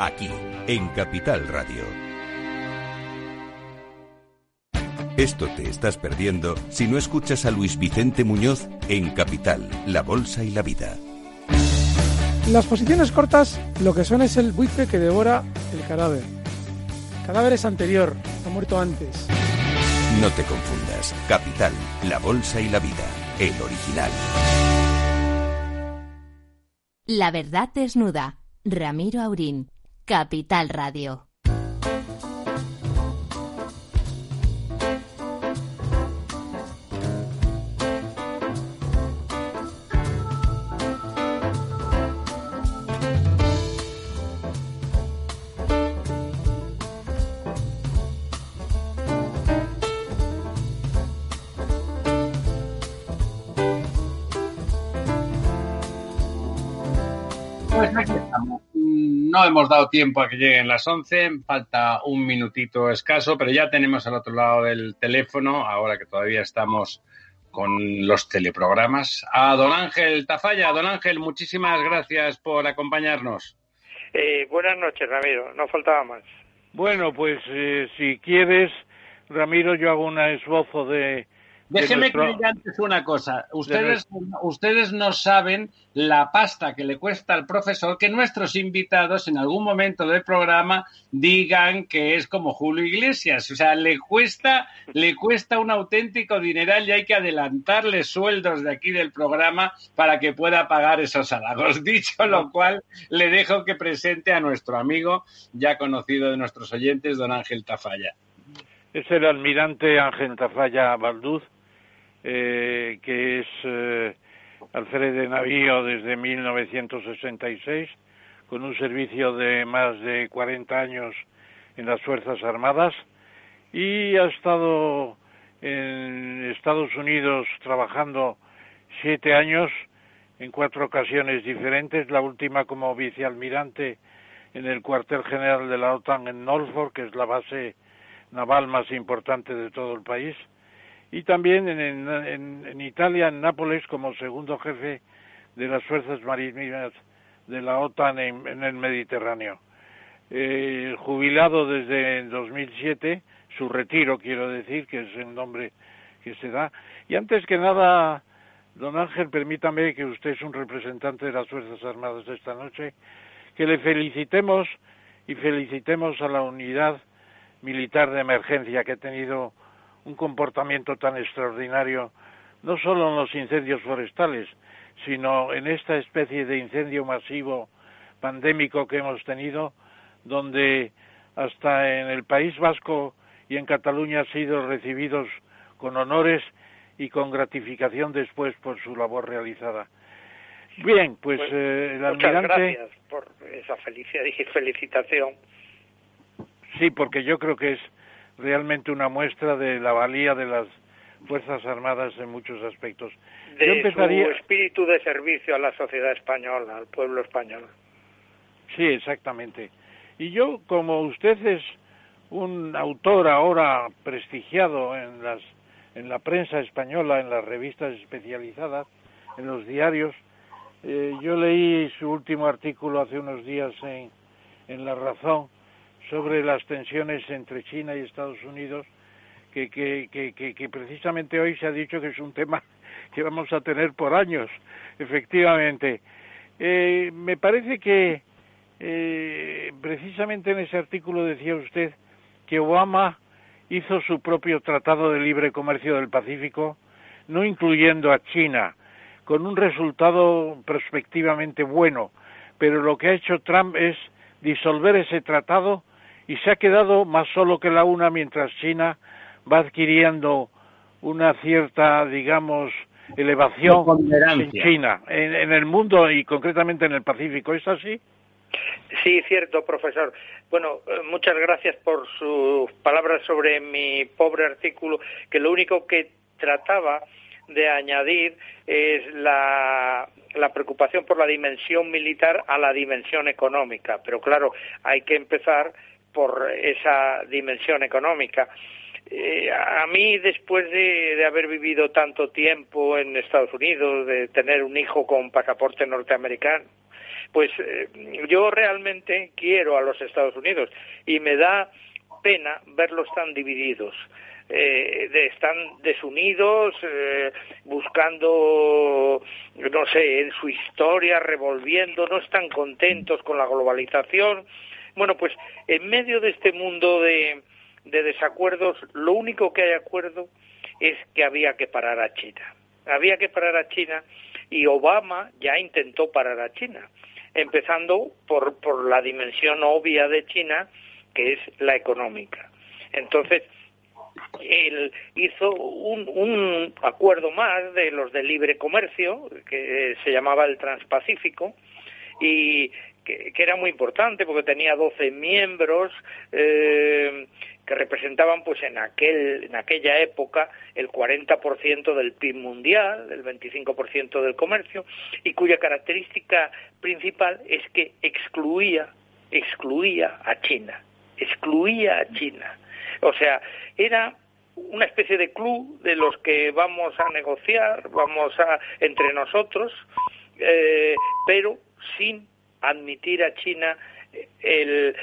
Aquí en Capital Radio. Esto te estás perdiendo si no escuchas a Luis Vicente Muñoz en Capital, La Bolsa y la Vida. Las posiciones cortas lo que son es el buitre que devora el cadáver. El cadáver es anterior, ha muerto antes. No te confundas. Capital, La Bolsa y la Vida, el original. La verdad desnuda. Ramiro Aurín. Capital Radio. No hemos dado tiempo a que lleguen las 11, falta un minutito escaso, pero ya tenemos al otro lado del teléfono, ahora que todavía estamos con los teleprogramas, a don Ángel Tafalla. Don Ángel, muchísimas gracias por acompañarnos. Eh, buenas noches, Ramiro, no faltaba más. Bueno, pues eh, si quieres, Ramiro, yo hago un esbozo de, Déjeme que diga antes una cosa. Ustedes, ustedes no saben la pasta que le cuesta al profesor que nuestros invitados en algún momento del programa digan que es como Julio Iglesias. O sea, le cuesta, le cuesta un auténtico dineral y hay que adelantarle sueldos de aquí del programa para que pueda pagar esos halagos. [laughs] Dicho lo cual, le dejo que presente a nuestro amigo, ya conocido de nuestros oyentes, don Ángel Tafalla. Es el almirante Ángel Tafalla Balduz eh, que es eh, alférez de navío desde 1966, con un servicio de más de 40 años en las Fuerzas Armadas y ha estado en Estados Unidos trabajando siete años en cuatro ocasiones diferentes, la última como vicealmirante en el cuartel general de la OTAN en Norfolk, que es la base naval más importante de todo el país, y también en, Italia, en Nápoles, como segundo jefe de las fuerzas marítimas de la OTAN en, el Mediterráneo. Eh, jubilado desde 2007, su retiro quiero decir, que es el nombre que se da. Y antes que nada, don Ángel, permítame que usted es un representante de las Fuerzas Armadas esta noche, que le felicitemos y felicitemos a la unidad militar de emergencia que ha tenido un comportamiento tan extraordinario, no solo en los incendios forestales, sino en esta especie de incendio masivo pandémico que hemos tenido, donde hasta en el País Vasco y en Cataluña han sido recibidos con honores y con gratificación después por su labor realizada. Bien, pues, pues eh, el almirante... Muchas gracias por esa felicidad y felicitación. Sí, porque yo creo que es realmente una muestra de la valía de las Fuerzas Armadas en muchos aspectos. De Yo empezaría... su espíritu de servicio a la sociedad española, al pueblo español. Sí, exactamente. Y yo, como usted es un autor ahora prestigiado en las en la prensa española, en las revistas especializadas, en los diarios, eh, yo leí su último artículo hace unos días en, en La Razón sobre las tensiones entre China y Estados Unidos, que, precisamente hoy se ha dicho que es un tema [laughs] que vamos a tener por años, efectivamente. Eh, me parece que eh, precisamente en ese artículo decía usted que Obama hizo su propio Tratado de Libre Comercio del Pacífico, no incluyendo a China, con un resultado prospectivamente bueno, pero lo que ha hecho Trump es disolver ese tratado y se ha quedado más solo que la una mientras China va adquiriendo una cierta, digamos, elevación en China, en, el mundo y concretamente en el Pacífico. ¿Es así? Sí, cierto, profesor. Bueno, eh, muchas gracias por sus palabras sobre mi pobre artículo, que lo único que trataba de añadir es la, la, preocupación por la dimensión militar a la dimensión económica. Pero claro, hay que empezar por esa dimensión económica. Eh, a mí, después de, haber vivido tanto tiempo en Estados Unidos, de tener un hijo con pasaporte norteamericano, pues eh, yo realmente quiero a los Estados Unidos y me da pena verlos tan divididos. Eh, de, están desunidos, buscando, no sé, en su historia, revolviendo, no están contentos con la globalización, bueno, pues en medio de este mundo de, desacuerdos, lo único que hay acuerdo es que había que parar a China. Había que parar a China y Obama ya intentó parar a China, empezando por, por la dimensión obvia de China, que es la económica. Entonces, él hizo un, un, acuerdo más de los de libre comercio, que se llamaba el Transpacífico, y que, era muy importante porque tenía 12 miembros eh, que representaban pues en aquel en aquella época el 40% del PIB mundial, el 25% del comercio y cuya característica principal es que excluía excluía a China, excluía a China. O sea, era una especie de club de los que vamos a negociar, vamos a entre nosotros, eh, pero sin admitir a China el,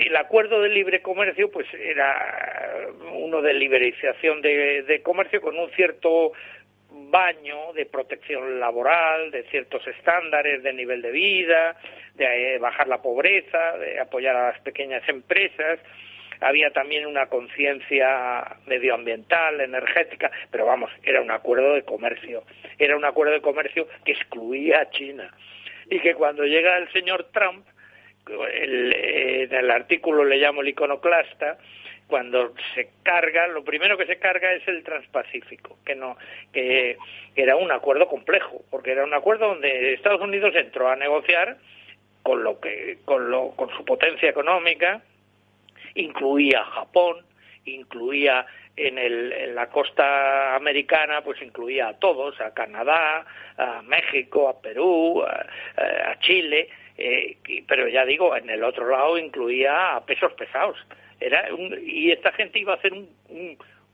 el acuerdo de libre comercio pues era uno de liberalización de, comercio con un cierto baño de protección laboral, de ciertos estándares de nivel de vida, de eh, bajar la pobreza, de apoyar a las pequeñas empresas. Había también una conciencia medioambiental, energética, pero vamos, era un acuerdo de comercio. Era un acuerdo de comercio que excluía a China y que cuando llega el señor Trump, en el artículo le llamo el iconoclasta, cuando se carga, lo primero que se carga es el Transpacífico, que no, que era un acuerdo complejo, porque era un acuerdo donde Estados Unidos entró a negociar con lo que, con lo, con su potencia económica, incluía Japón, incluía en, el, en la costa americana pues incluía a todos, a Canadá, a México, a Perú, a, Chile, eh, pero ya digo, en el otro lado incluía a pesos pesados. Era y esta gente iba a hacer un,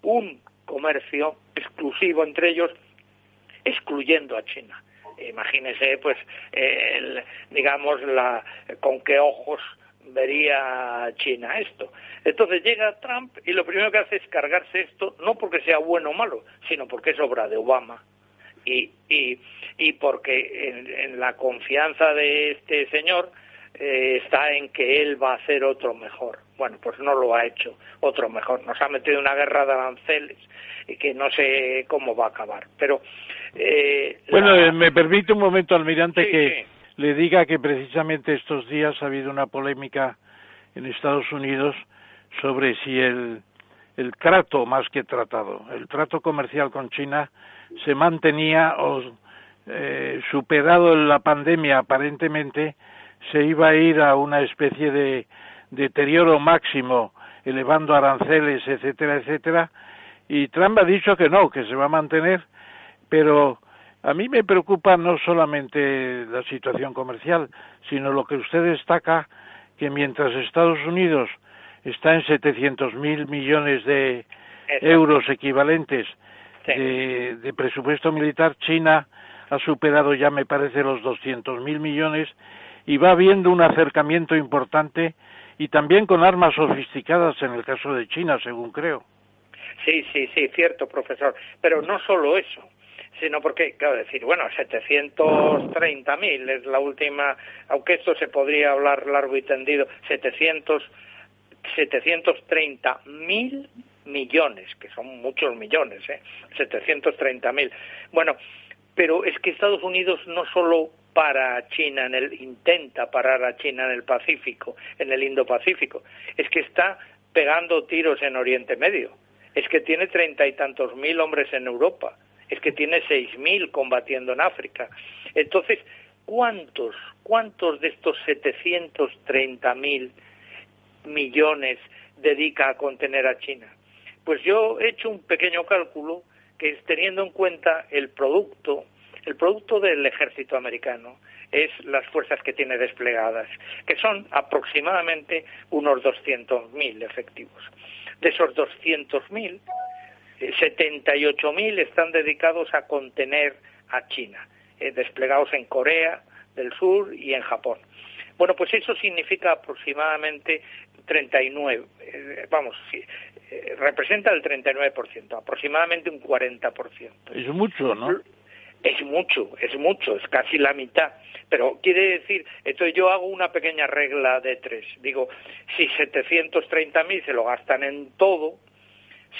un, comercio exclusivo entre ellos, excluyendo a China. Imagínese, pues, digamos, la, con qué ojos vería China esto. Entonces llega Trump y lo primero que hace es cargarse esto, no porque sea bueno o malo, sino porque es obra de Obama. Y, y, y porque en, la confianza de este señor eh, está en que él va a hacer otro mejor. Bueno, pues no lo ha hecho otro mejor. Nos ha metido en una guerra de aranceles y que no sé cómo va a acabar. Pero. Eh, bueno, me permite un momento, almirante, que le diga que precisamente estos días ha habido una polémica en Estados Unidos sobre si el, el trato más que tratado, el trato comercial con China se mantenía o eh, superado la pandemia aparentemente se iba a ir a una especie de deterioro máximo elevando aranceles etcétera etcétera. Y Trump ha dicho que no que se va a mantener pero a mí me preocupa no solamente la situación comercial, sino lo que usted destaca, que mientras Estados Unidos está en 700 mil millones de euros equivalentes de, presupuesto militar, China ha superado ya, me parece, los 200 mil millones y va habiendo un acercamiento importante y también con armas sofisticadas en el caso de China, según creo. Sí, sí, sí, cierto, profesor. Pero no solo eso sino porque, claro, decir, bueno, 730.000 es la última, aunque esto se podría hablar largo y tendido, 700, 730.000 millones, que son muchos millones, ¿eh? 730.000. Bueno, pero es que Estados Unidos no solo para China en el intenta parar a China en el Pacífico, en el Indo-Pacífico, es que está pegando tiros en Oriente Medio, es que tiene treinta y tantos mil hombres en Europa, es que tiene 6.000 combatiendo en África. Entonces, ¿cuántos, cuántos de estos 730.000 millones dedica a contener a China? Pues yo he hecho un pequeño cálculo que es teniendo en cuenta el producto, el producto del ejército americano es las fuerzas que tiene desplegadas, que son aproximadamente unos 200.000 efectivos. De esos 200.000, 78.000 están dedicados a contener a China, eh, desplegados en Corea del Sur y en Japón. Bueno, pues eso significa aproximadamente 39, eh, vamos, eh, representa el 39%, aproximadamente un 40%. Es mucho, ¿no? Es mucho, es mucho, es casi la mitad. Pero quiere decir, entonces yo hago una pequeña regla de tres. Digo, si 730.000 se lo gastan en todo,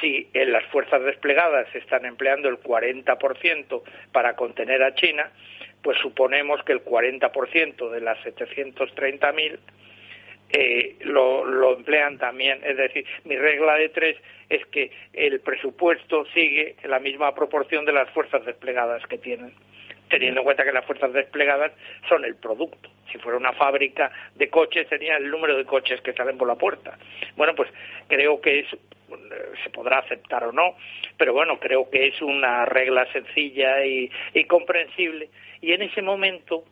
si las fuerzas desplegadas están empleando el 40% para contener a China, pues suponemos que el 40% de las 730.000 eh, lo, lo emplean también. Es decir, mi regla de tres es que el presupuesto sigue la misma proporción de las fuerzas desplegadas que tienen. teniendo en cuenta que las fuerzas desplegadas son el producto. Si fuera una fábrica de coches, sería el número de coches que salen por la puerta. Bueno, pues creo que es se podrá aceptar o no, pero bueno, creo que es una regla sencilla y, y comprensible. Y en ese momento,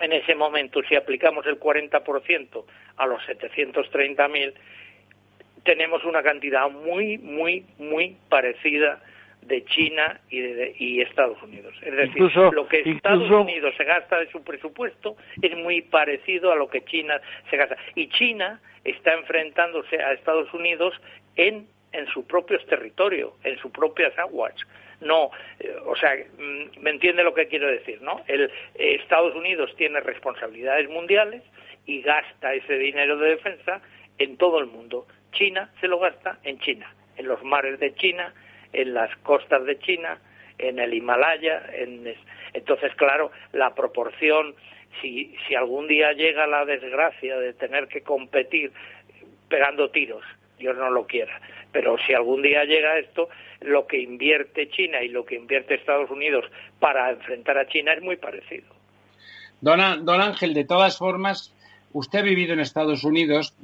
en ese momento, si aplicamos el 40% a los 730.000, tenemos una cantidad muy, muy, muy parecida de China y, de, y Estados Unidos. Es decir, lo que Estados Unidos se gasta de su presupuesto es muy parecido a lo que China se gasta. Y China está enfrentándose a Estados Unidos en, en sus propios territorios, en sus propias aguas. No, eh, o sea, mm, me entiende lo que quiero decir, ¿no? El, eh, Estados Unidos tiene responsabilidades mundiales y gasta ese dinero de defensa en todo el mundo. China se lo gasta en China, en los mares de China, en las costas de China, en el Himalaya. En, entonces, claro, la proporción, si, si algún día llega la desgracia de tener que competir pegando tiros, Dios no lo quiera, pero si algún día llega esto, lo que invierte China y lo que invierte Estados Unidos para enfrentar a China es muy parecido. Don, don Ángel, de todas formas, usted ha vivido en Estados Unidos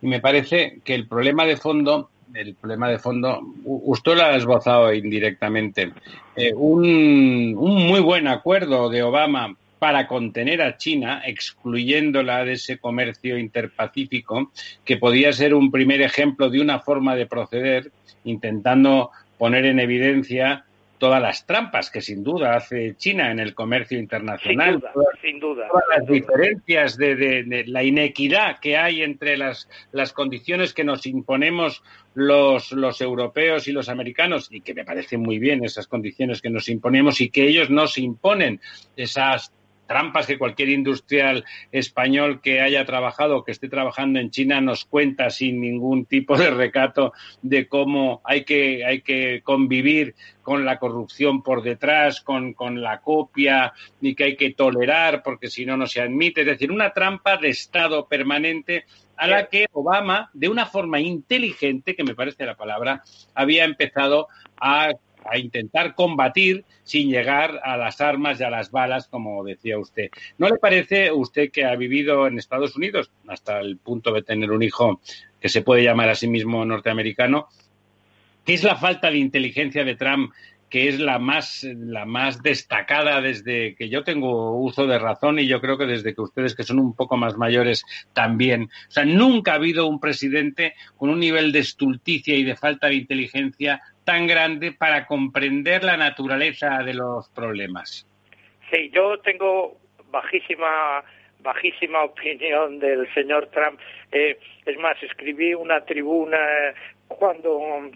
y me parece que el problema de fondo el problema de fondo, usted lo ha esbozado indirectamente. Eh, un, un, muy buen acuerdo de Obama para contener a China, excluyéndola de ese comercio interpacífico, que podía ser un primer ejemplo de una forma de proceder, intentando poner en evidencia todas las trampas que sin duda hace China en el comercio internacional. Sin duda, todas, las diferencias de, la inequidad que hay entre las, las condiciones que nos imponemos los, los europeos y los americanos, y que me parecen muy bien esas condiciones que nos imponemos y que ellos nos imponen esas trampas que cualquier industrial español que haya trabajado o que esté trabajando en China nos cuenta sin ningún tipo de recato de cómo hay que, hay que convivir con la corrupción por detrás, con, con la copia, y que hay que tolerar porque si no, no se admite. Es decir, una trampa de Estado permanente a la que Obama, de una forma inteligente, que me parece la palabra, había empezado a a intentar combatir sin llegar a las armas y a las balas, como decía usted. ¿No le parece usted que ha vivido en Estados Unidos hasta el punto de tener un hijo que se puede llamar a sí mismo norteamericano? ¿Qué es la falta de inteligencia de Trump que es la más, la más destacada desde que yo tengo uso de razón y yo creo que desde que ustedes, que son un poco más mayores, también. O sea, nunca ha habido un presidente con un nivel de estulticia y de falta de inteligencia tan grande para comprender la naturaleza de los problemas. Sí, yo tengo bajísima bajísima [laughs] opinión del señor Trump. Eh, es más, escribí una tribuna cuando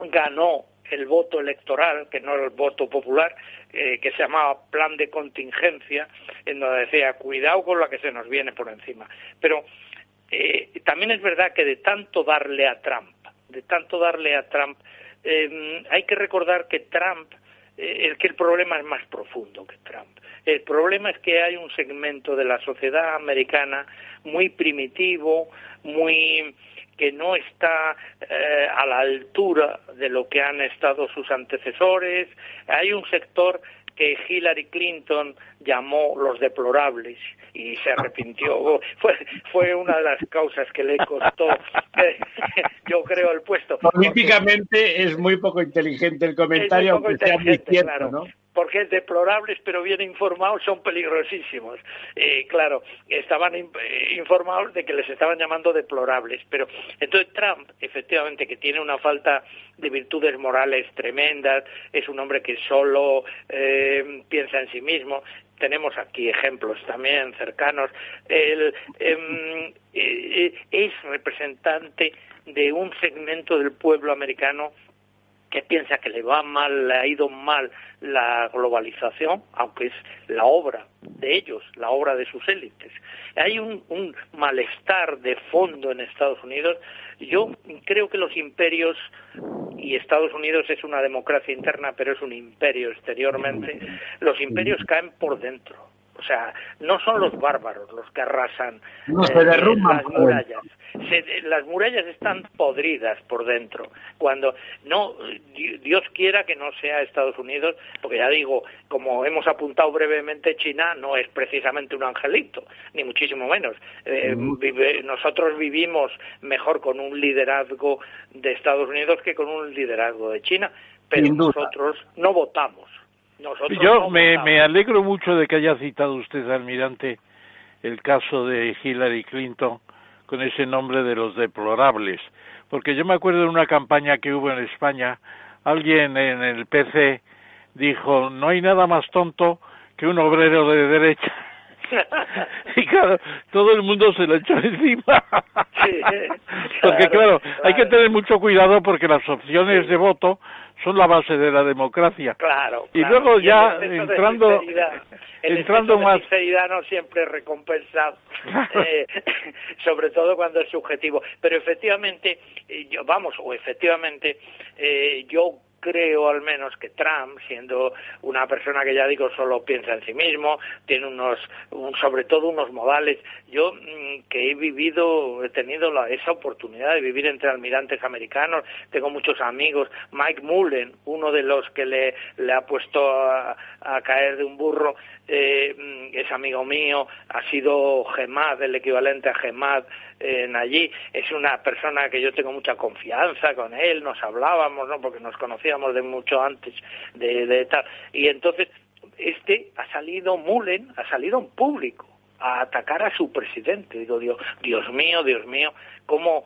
ganó el voto electoral, que no el voto popular, eh, que se llamaba plan de contingencia, en donde decía, cuidado con la que se nos viene por encima. Pero eh, también es verdad que de tanto darle a Trump, de tanto darle a Trump, eh, hay que recordar que Trump, eh, que el problema es más profundo que Trump. El problema es que hay un segmento de la sociedad americana muy primitivo, muy que no está eh, a la altura de lo que han estado sus antecesores. Hay un sector que Hillary Clinton llamó los deplorables y se arrepintió. [laughs] Fue, fue una de las causas que le costó, [laughs] yo creo, el puesto. Políticamente es muy poco inteligente el comentario, aunque sea muy cierto, ¿no? Porque deplorables pero bien informados son peligrosísimos. Eh, claro, estaban eh, informados de que les estaban llamando deplorables, pero entonces Trump, efectivamente, que tiene una falta de virtudes morales tremendas, es un hombre que solo eh, piensa en sí mismo, tenemos aquí ejemplos también cercanos, él em, es representante de un segmento del pueblo americano que piensa que le va mal, le ha ido mal la globalización, aunque es la obra de ellos, la obra de sus élites. Hay un, malestar de fondo en Estados Unidos. Yo creo que los imperios, y Estados Unidos es una democracia interna, pero es un imperio exteriormente, los imperios caen por dentro O sea, no son los bárbaros los que arrasan No, se eh, derrumban las murallas. Se- las murallas están podridas por dentro. Cuando no, Di- Dios quiera que no sea Estados Unidos, porque ya digo, como hemos apuntado brevemente, China no es precisamente un angelito, ni muchísimo menos. Eh, vive- nosotros vivimos mejor con un liderazgo de Estados Unidos que con un liderazgo de China, pero nosotros no votamos. Nosotros Yo me, me alegro mucho de que haya citado usted, almirante, el caso de Hillary Clinton con ese nombre de los deplorables, porque yo me acuerdo de una campaña que hubo en España, alguien en el PC dijo, no hay nada más tonto que un obrero de derecha. [laughs] Y claro, todo el mundo se lo echó encima. Sí, porque claro, claro, hay que tener mucho cuidado porque las opciones de voto son la base de la democracia. Claro, Y luego ya entrando el entrando de más sinceridad no siempre es recompensado, eh, [laughs] sobre todo cuando es subjetivo. Pero efectivamente, eh, yo, vamos, o efectivamente, eh, yo creo al menos que Trump, siendo una persona que ya digo solo piensa en sí mismo, tiene unos, un- sobre todo unos modales. Yo mm, que he vivido, he tenido la- esa oportunidad de vivir entre almirantes americanos, tengo muchos amigos. Mike Mullen, uno de los que le, ha puesto a, a caer de un burro, eh, mm, es amigo mío, ha sido Gemad, el equivalente a Gemad en allí. Es una persona que yo tengo mucha confianza con él, nos hablábamos, ¿no? Porque nos conocíamos de mucho antes de, de tal. Y entonces, este ha salido, Mullen, ha salido en público a atacar a su presidente. Digo, Dios, Dios mío, Dios mío, cómo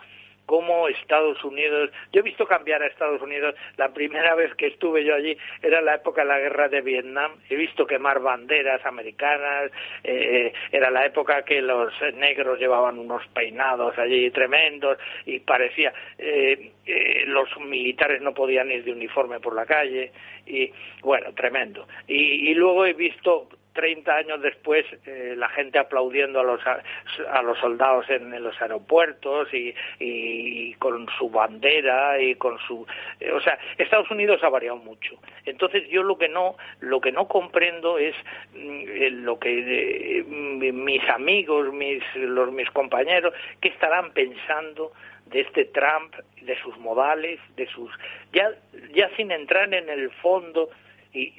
cómo Estados Unidos, yo he visto cambiar a Estados Unidos, la primera vez que estuve yo allí era la época de la guerra de Vietnam, he visto quemar banderas americanas, eh, era la época que los negros llevaban unos peinados allí tremendos y parecía, eh, eh, los militares no podían ir de uniforme por la calle y bueno, tremendo. Y, y luego he visto 30 años después eh, la gente aplaudiendo a los a, los soldados en, los aeropuertos y, y con su bandera y con su eh, o sea Estados Unidos ha variado mucho. Entonces yo lo que no lo que no comprendo es mm, eh, lo que eh, mi- mis amigos mis los mis compañeros qué estarán pensando de este Trump de sus modales de sus ya ya sin entrar en el fondo y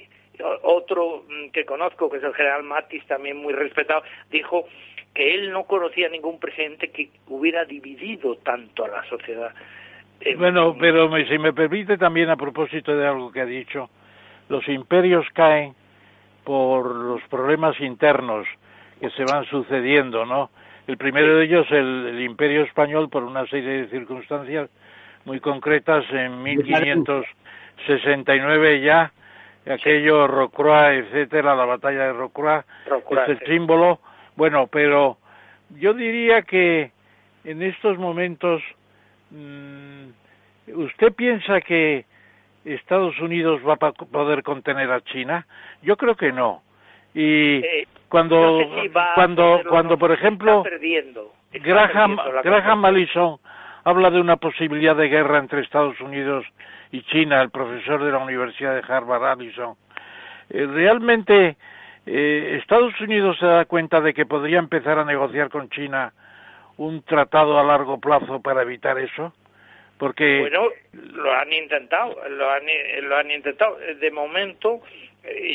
otro mm, que conozco, que es el general Matis, también muy respetado, dijo que él no conocía ningún presidente que hubiera dividido tanto a la sociedad. Eh, Bueno, pero me- si me permite también a propósito de algo que ha dicho, los imperios caen por los problemas internos que se van sucediendo, ¿no? El primero de ellos, el, el imperio español, por una serie de circunstancias muy concretas, en 1569 ya, aquello Rocroi, etcétera, la batalla de Rocroi, Rocroi, es el sí. símbolo. Bueno, pero yo diría que en estos momentos, mm, ¿usted piensa que Estados Unidos va a poder contener a China? Yo creo que no. Y Eh, cuando, no sé si va a cuando, cuando por ejemplo, perdiendo, Graham, Graham. Allison habla de una posibilidad de guerra entre Estados Unidos y China, el profesor de la Universidad de Harvard, Allison. Eh, realmente eh, Estados Unidos se da cuenta de que podría empezar a negociar con China un tratado a largo plazo para evitar eso, porque Bueno, lo han intentado, lo han, lo han intentado. De momento,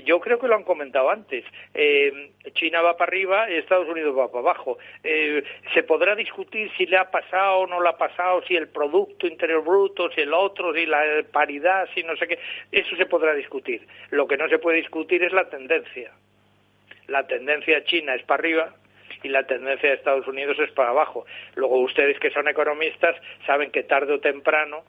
yo creo que lo han comentado antes. Eh, China va para arriba y Estados Unidos va para abajo. Eh, se podrá discutir si le ha pasado o no le ha pasado, si el Producto Interior Bruto, si el otro, si la paridad, si no sé qué. Eso se podrá discutir. Lo que no se puede discutir es la tendencia. La tendencia china es para arriba y la tendencia de Estados Unidos es para abajo. Luego ustedes que son economistas saben que tarde o temprano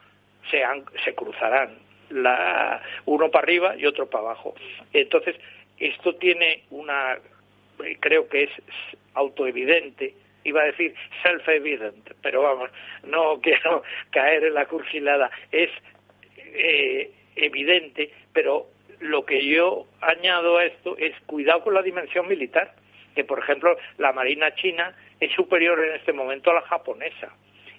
se, han- se cruzarán la, uno para arriba y otro para abajo. Entonces, esto tiene una, eh, creo que es autoevidente, iba a decir self-evident, pero vamos, no [laughs] quiero caer en la cursilada, es eh, evidente, pero lo que yo añado a esto es cuidado con la dimensión militar, que por ejemplo la Marina china es superior en este momento a la japonesa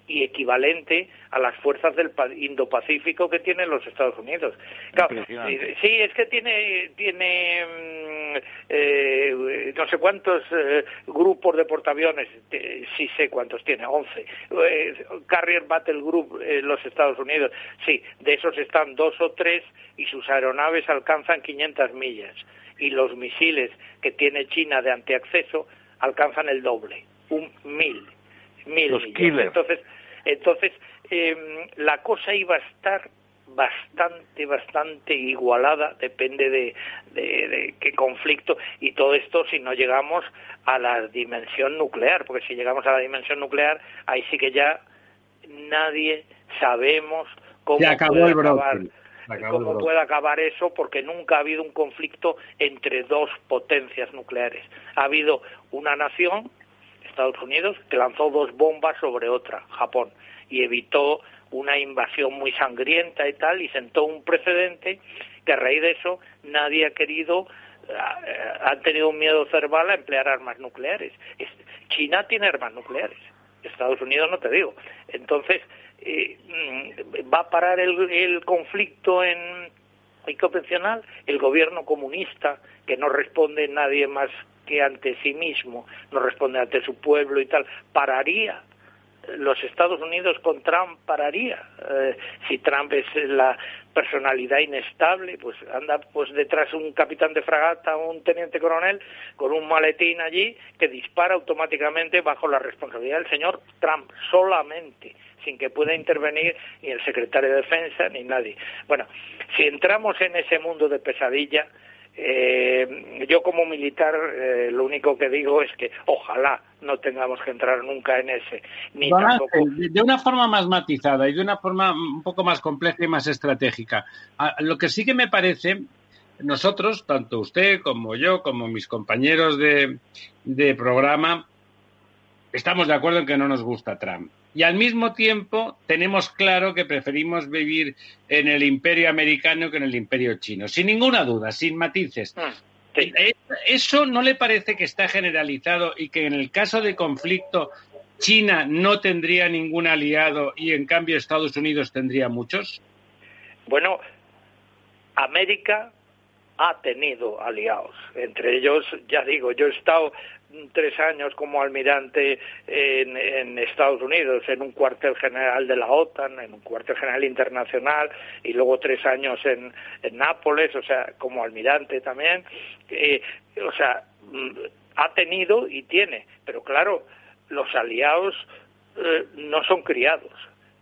y equivalente a las fuerzas del Indo-Pacífico que tienen los Estados Unidos. Claro, sí, es que tiene, tiene mm, eh, no sé cuántos eh, grupos de portaaviones, sí sé cuántos tiene, 11. Eh, Carrier Battle Group, los Estados Unidos, sí, de esos están dos o tres y sus aeronaves alcanzan 500 millas. Y los misiles que tiene China de antiacceso alcanzan el doble, un mil. Mil millas. Entonces, entonces, em, la cosa iba a estar bastante, bastante igualada, depende de, de, qué conflicto, y todo esto si no llegamos a la dimensión nuclear, porque si llegamos a la dimensión nuclear, ahí sí que ya nadie sabemos cómo puede acabar. cómo puede acabar eso, porque nunca ha habido un conflicto entre dos potencias nucleares. Ha habido una nación Estados Unidos, que lanzó dos bombas sobre otra, Japón, y evitó una invasión muy sangrienta y tal, y sentó un precedente que a raíz de eso nadie ha querido, eh, han tenido un miedo cerval a emplear armas nucleares. China tiene armas nucleares, Estados Unidos no te digo. Entonces, eh, mm, va a parar el, el conflicto en convencional, el gobierno comunista, que no responde nadie más que ante sí mismo, no responde ante su pueblo y tal, pararía. Los Estados Unidos con Trump pararía. Eh, si Trump es la personalidad inestable, pues anda pues detrás un capitán de fragata, un teniente coronel con un maletín allí que dispara automáticamente bajo la responsabilidad del señor Trump solamente sin que pueda intervenir ni el secretario de defensa ni nadie. Bueno, si entramos en ese mundo de pesadilla, eh, yo como militar eh, lo único que digo es que ojalá no tengamos que entrar nunca en ese. Ni De una forma más matizada y de una forma un poco más compleja y más estratégica. lo que sí que me parece, nosotros, tanto usted como yo, como mis compañeros de, de programa, estamos de acuerdo en que no nos gusta Trump y al mismo tiempo tenemos claro que preferimos vivir en el imperio americano que en el imperio chino, sin ninguna duda, sin matices. Ah, ¿Eso no le parece que está generalizado y que en el caso de conflicto China no tendría ningún aliado y en cambio Estados Unidos tendría muchos? Bueno, América ha tenido aliados. Entre ellos, ya digo, yo he estado tres años como almirante en, Estados Unidos, en un cuartel general de la OTAN, en un cuartel general internacional, y luego tres años en, Nápoles, o sea, como almirante también. Eh, o sea, mm, ha tenido y tiene, pero claro, los aliados eh, no son criados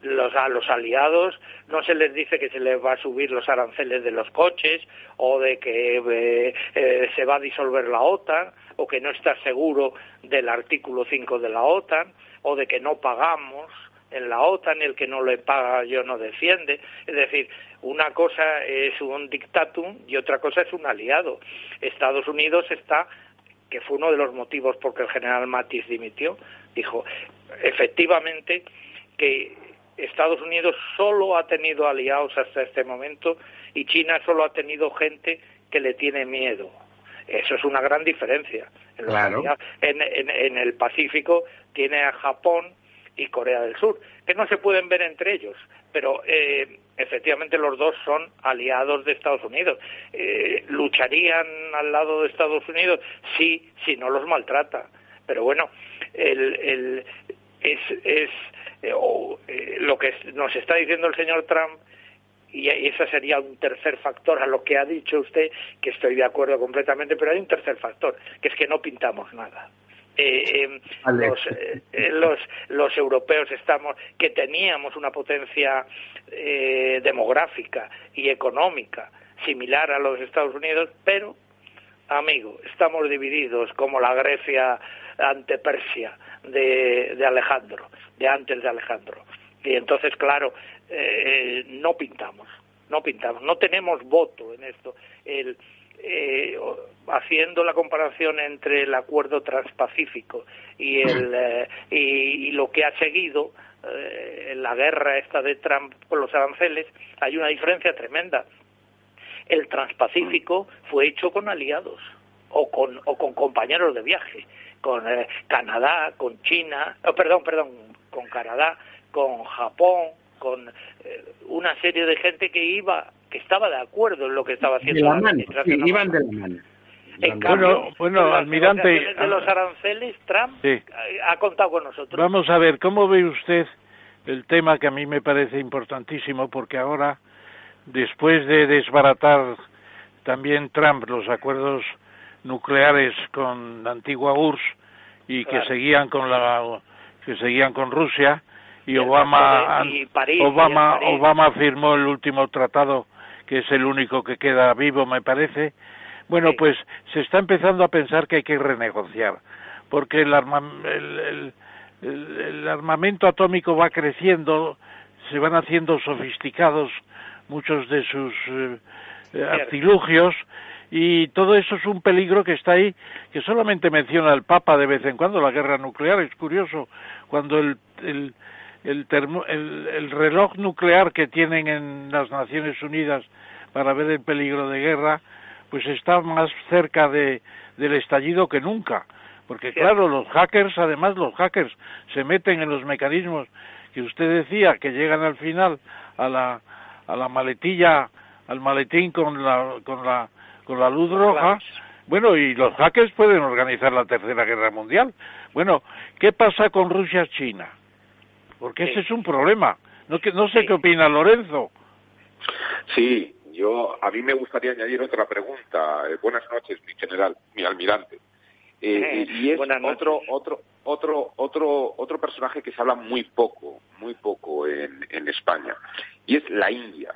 los, a los aliados no se les dice que se les va a subir los aranceles de los coches o de que eh, eh, se va a disolver la OTAN o que no está seguro del artículo 5 de la OTAN o de que no pagamos en la OTAN el que no le paga yo no defiende. Es decir, una cosa es un dictatum y otra cosa es un aliado. Estados Unidos está, que fue uno de los motivos por que el general Mattis dimitió, dijo, efectivamente, que Estados Unidos solo ha tenido aliados hasta este momento y China solo ha tenido gente que le tiene miedo. Eso es una gran diferencia. En, el Pacífico tiene a Japón y Corea del Sur, que no se pueden ver entre ellos, pero eh, efectivamente los dos son aliados de Estados Unidos. Eh, ¿Lucharían al lado de Estados Unidos? Sí, si no los maltrata. Pero bueno, el, es, es eh, eh, lo que nos está diciendo el señor Trump y ese sería un tercer factor a lo que ha dicho usted, que estoy de acuerdo completamente, pero hay un tercer factor, que es que no pintamos nada. Eh, los, los, los, europeos estamos, que teníamos una potencia demográfica y económica similar a los Estados Unidos, pero, amigo, estamos divididos como la Grecia ante Persia de Alejandro de antes de Alejandro. Y entonces, claro, eh, no pintamos, no pintamos, no tenemos voto en esto. El, eh, haciendo la comparación entre el acuerdo transpacífico y, el, eh, y, lo que ha seguido en la guerra esta de Trump con los aranceles, hay una diferencia tremenda. El transpacífico fue hecho con aliados o con, o con compañeros de viaje, con Canadá, con China, oh, perdón, perdón, con Canadá, con Japón, con eh, una serie de gente que iba, que estaba de acuerdo en lo que estaba haciendo la, mano, iban de la mano. En cambio, bueno, almirante, de los aranceles, Trump ha contado con nosotros. Vamos a ver, ¿cómo ve usted el tema que a mí me parece importantísimo? Porque ahora, después de desbaratar también Trump los acuerdos nucleares con la antigua URSS y que seguían con la que seguían con Rusia y, Obama Obama Obama firmó el último tratado que es el único que queda vivo me parece. Bueno pues se está empezando a pensar que hay que renegociar porque el, el, armamento atómico va creciendo se van haciendo sofisticados muchos de sus eh, artilugios y todo eso es un peligro que está ahí, que solamente menciona el Papa de vez en cuando, la guerra nuclear. Es curioso, cuando el, el, el, reloj nuclear que tienen en las Naciones Unidas para ver el peligro de guerra, pues está más cerca de, del estallido que nunca. Porque claro, los hackers, además los hackers, se meten en los mecanismos que usted decía, que llegan al final a la, a la maletilla, al maletín con la, con la con la luz roja. Bueno, y los hackers pueden organizar la Tercera Guerra Mundial. Bueno, ¿qué pasa con Rusia-China? Porque ese es un problema. No, no sé qué opina Lorenzo. Sí, yo a mí me gustaría añadir otra pregunta. Eh, buenas noches, mi general, mi almirante. Eh, y es otro, otro, otro, otro, otro personaje que se habla muy poco, muy poco en, en España, y es la India.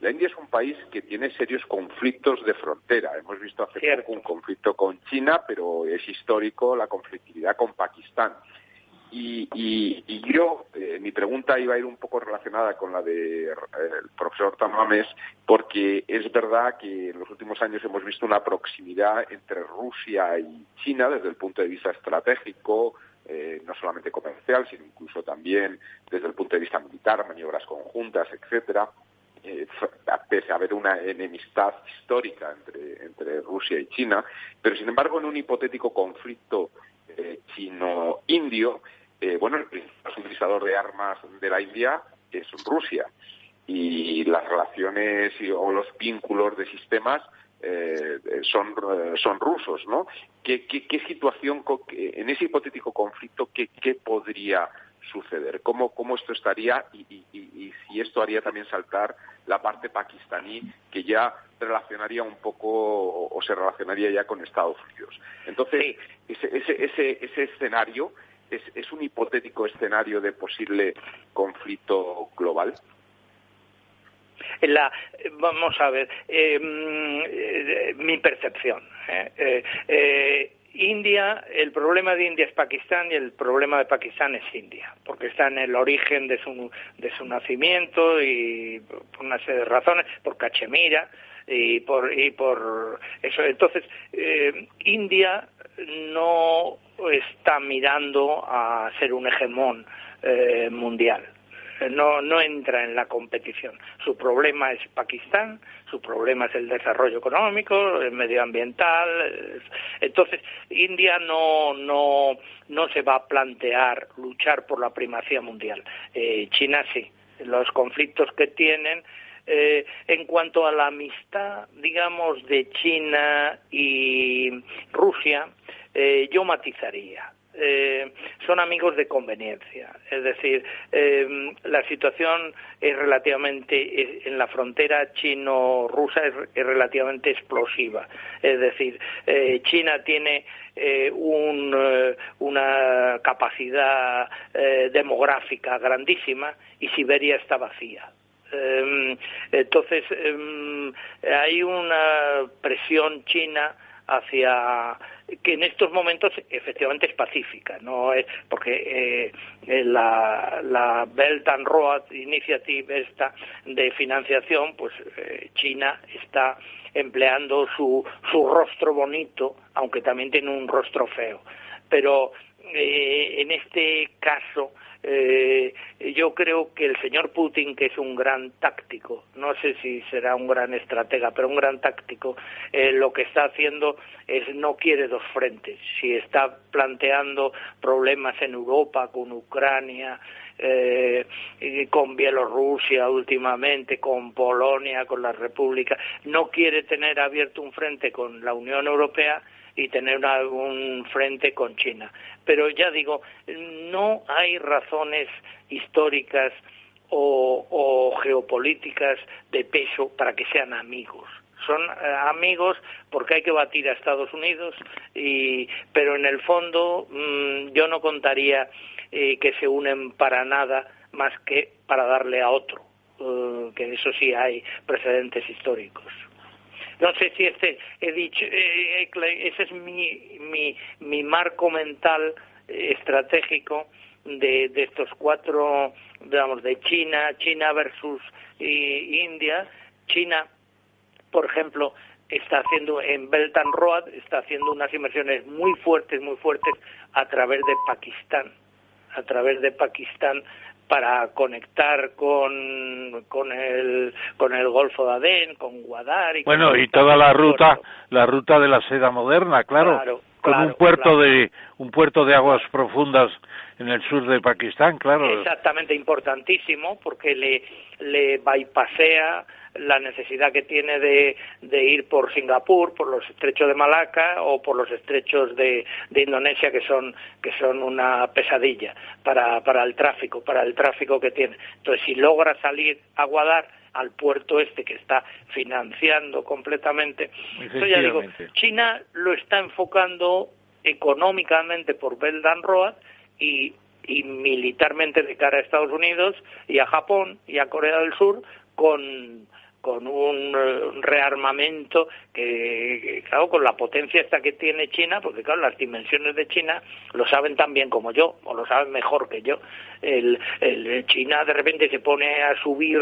La India es un país que tiene serios conflictos de frontera. Hemos visto hace poco un conflicto con China, pero es histórico la conflictividad con Pakistán. Y, yo, eh, mi pregunta iba a ir un poco relacionada con la del de, profesor Tamames, porque es verdad que en los últimos años hemos visto una proximidad entre Rusia y China desde el punto de vista estratégico, eh, no solamente comercial, sino incluso también desde el punto de vista militar, maniobras conjuntas, etcétera. Eh, pese a haber una enemistad histórica entre, entre Rusia y China, pero sin embargo en un hipotético conflicto eh, chino-indio, eh, bueno, el principal suministrador de armas de la India es Rusia y las relaciones o los vínculos de sistemas eh, son, son rusos, ¿no? ¿Qué, qué, qué situación, en ese hipotético conflicto, qué, qué podría suceder? ¿Cómo, cómo esto estaría y, si esto haría también saltar la parte pakistaní que ya relacionaría un poco o, se relacionaría ya con Estados Unidos? Entonces, ese, ese, ese, ese escenario es, un hipotético escenario de posible conflicto global. Vamos a ver, eh, mm, eh, mi percepción. ¿eh? India, el problema de India es Pakistán y el problema de Pakistán es India, porque está en el origen de su, de su nacimiento y por una serie de razones, por Cachemira y por, y por eso. Entonces, eh, India no está mirando a ser un hegemón eh, mundial no, no entra en la competición. Su problema es Pakistán, su problema es el desarrollo económico, el medioambiental. Entonces, India no, no, no se va a plantear luchar por la primacía mundial. Eh, China sí. Los conflictos que tienen eh, en cuanto a la amistad, digamos, de China y Rusia, eh, yo matizaría. Eh, son amigos de conveniencia. Es decir, eh, la situación es relativamente, en la frontera chino-rusa es, relativamente explosiva. Es decir, eh, China tiene una capacidad demográfica grandísima y Siberia está vacía. entonces, hay una presión china hacia que en estos momentos efectivamente es pacífica, no es porque eh, la, la Belt and Road Initiative esta de financiación, pues eh, China está empleando su, su rostro bonito, aunque también tiene un rostro feo. Pero eh, en este caso yo creo que el señor Putin, que es un gran táctico, no sé si será un gran estratega, pero un gran táctico, eh, lo que está haciendo es no quiere dos frentes. Si está planteando problemas en Europa con Ucrania, eh, con Bielorrusia últimamente, con Polonia, con la República, no quiere tener abierto un frente con la Unión Europea y tener un frente con China. Pero ya digo, no hay razones históricas o, geopolíticas de peso para que sean amigos son eh, amigos porque hay que batir a Estados Unidos y pero en el fondo mm, yo no contaría eh, que se unen para nada más que para darle a otro eh, que eso sí hay precedentes históricos no sé si este he dicho, eh, eh, ese es mi, mi, mi marco mental eh, estratégico de, de estos cuatro, digamos, de China, China versus India. China, por ejemplo, está haciendo en Belt and Road, está haciendo unas inversiones muy fuertes, muy fuertes a través de Pakistán, a través de Pakistán para conectar con, con el con el Golfo de Adén, con Guadar y bueno y toda la ruta la ruta de la seda moderna, claro, con un puerto de un puerto de aguas profundas en el sur de Pakistán, claro. Exactamente importantísimo porque le le bypasea la necesidad que tiene de, ir por Singapur, por los estrechos de Malaca o por los estrechos de, Indonesia que son, que son una pesadilla para, para el tráfico, para el tráfico que tiene. Entonces, si logra salir a Guadar, al puerto este que está financiando completamente. Entonces ya digo, China lo está enfocando económicamente por Belt and Road y, y militarmente de cara a Estados Unidos y a Japón y a Corea del Sur con con un eh, rearmamento que, claro, con la potencia esta que tiene China, porque claro, las dimensiones de China lo saben tan bien como yo, o lo saben mejor que yo. El, el China de repente se pone a subir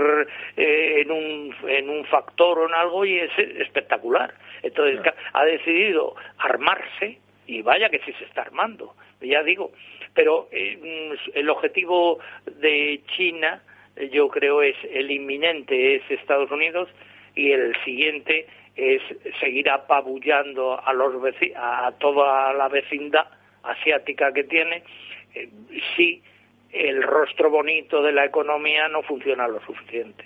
eh, en, un, en un factor o en algo y es espectacular. Entonces ha decidido armarse y vaya que sí se está armando, ya digo. Pero eh, el objetivo de China yo creo es el inminente es Estados Unidos y el siguiente es seguir apabullando a los a toda la vecindad asiática que tiene eh, si el rostro bonito de la economía no funciona lo suficiente.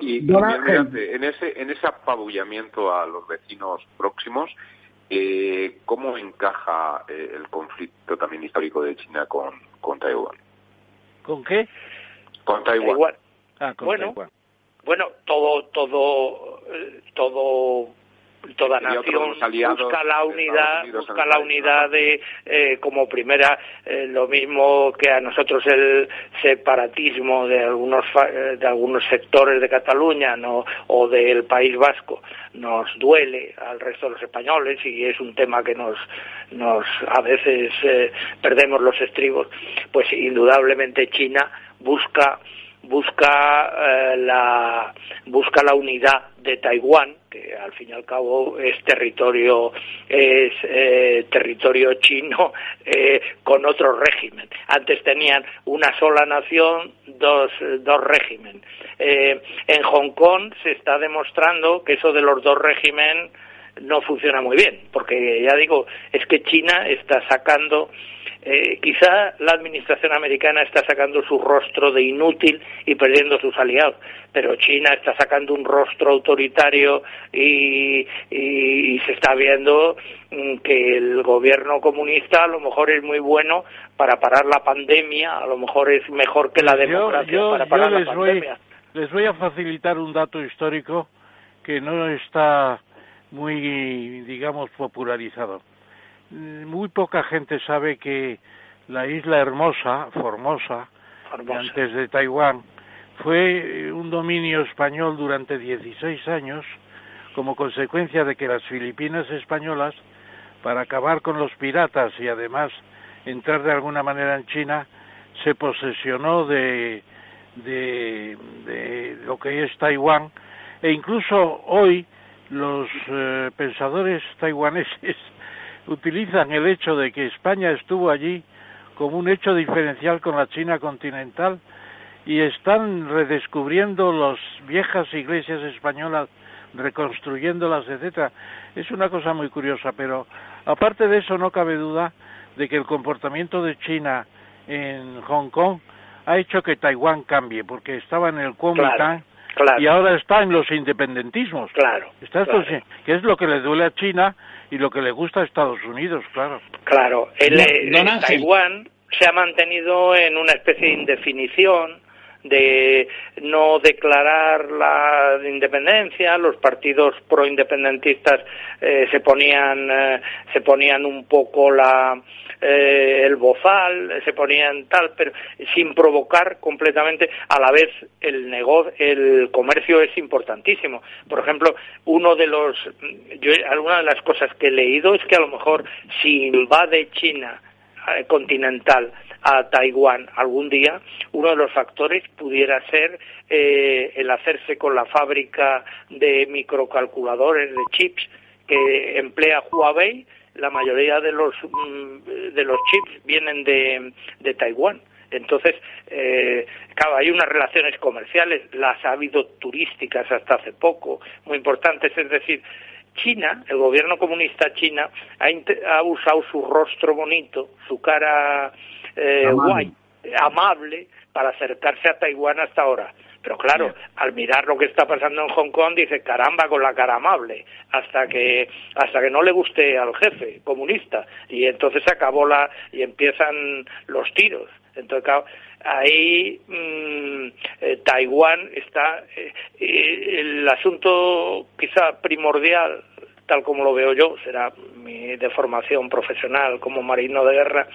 Y, en ese en ese apabullamiento a los vecinos próximos, eh, ¿cómo encaja eh, el conflicto también histórico de China con, con Taiwán? ¿Con qué? Con Taiwán. Ah, bueno, bueno, todo, todo, todo toda nación busca la unidad busca la unidad de eh, como primera eh, lo mismo que a nosotros el separatismo de algunos eh, de algunos sectores de Cataluña no o del País Vasco nos duele al resto de los españoles y es un tema que nos nos a veces perdemos los estribos. Pues indudablemente China busca busca eh, la busca la unidad de Taiwán que al fin y al cabo es territorio es eh, territorio chino [laughs] eh, con otro régimen. Antes tenían una sola nación dos dos régimen. En Hong Kong se está demostrando que eso de los dos régimen no funciona muy bien porque ya digo es que China está sacando eh, quizá la administración americana está sacando su rostro de inútil y perdiendo sus aliados, pero China está sacando un rostro autoritario y, se está viendo mm, que el gobierno comunista a lo mejor es muy bueno para parar la pandemia, a lo mejor es mejor que la democracia para parar la pandemia. les voy a facilitar un dato histórico que no está muy, digamos, popularizado. Muy poca gente sabe que la isla hermosa, Formosa, antes de Taiwán, fue un dominio español durante 16 años como consecuencia de que las Filipinas españolas, para acabar con los piratas y además entrar de alguna manera en China, se posesionó de, de, de lo que es Taiwán e incluso hoy los eh, pensadores taiwaneses [laughs] utilizan el hecho de que España estuvo allí como un hecho diferencial con la China continental y están redescubriendo las viejas iglesias españolas, reconstruyéndolas, etcétera. Es una cosa muy curiosa, pero aparte de eso no cabe duda de que el comportamiento de China en Hong Kong ha hecho que Taiwán cambie, porque estaba en el Kuomintang y ahora está en los independentismos. Claro, está esto, que es lo que le duele a China y lo que le gusta a Estados Unidos, claro. Claro, el, Taiwán se ha mantenido en una especie de indefinición de no declarar la independencia, los partidos proindependentistas eh, se ponían eh, se ponían un poco la eh, el bozal, se ponían tal, pero sin provocar completamente a la vez el negocio, el comercio es importantísimo. Por ejemplo, uno de los yo alguna de las cosas que he leído es que a lo mejor si invade China continental a Taiwán algún día, uno de los factores pudiera ser eh, el hacerse con la fábrica de microcalculadores, de chips que emplea Huawei. La mayoría de los, mm, de los chips vienen de, de Taiwán. Entonces, eh, claro, hay unas relaciones comerciales, las ha habido turísticas hasta hace poco, muy importantes, es decir, China, el gobierno comunista china, ha, usado su rostro bonito, su cara eh, guay, amable, para acercarse a Taiwán hasta ahora. Pero claro, al mirar lo que está pasando en Hong Kong, dice caramba con la cara amable, hasta que, hasta que no le guste al jefe comunista. Y entonces se acabó la, y empiezan los tiros. Entonces, claro, ahí mm, eh, Taiwán está, eh, el asunto quizá primordial tal como lo veo yo, será mi de formación profesional como marino de guerra,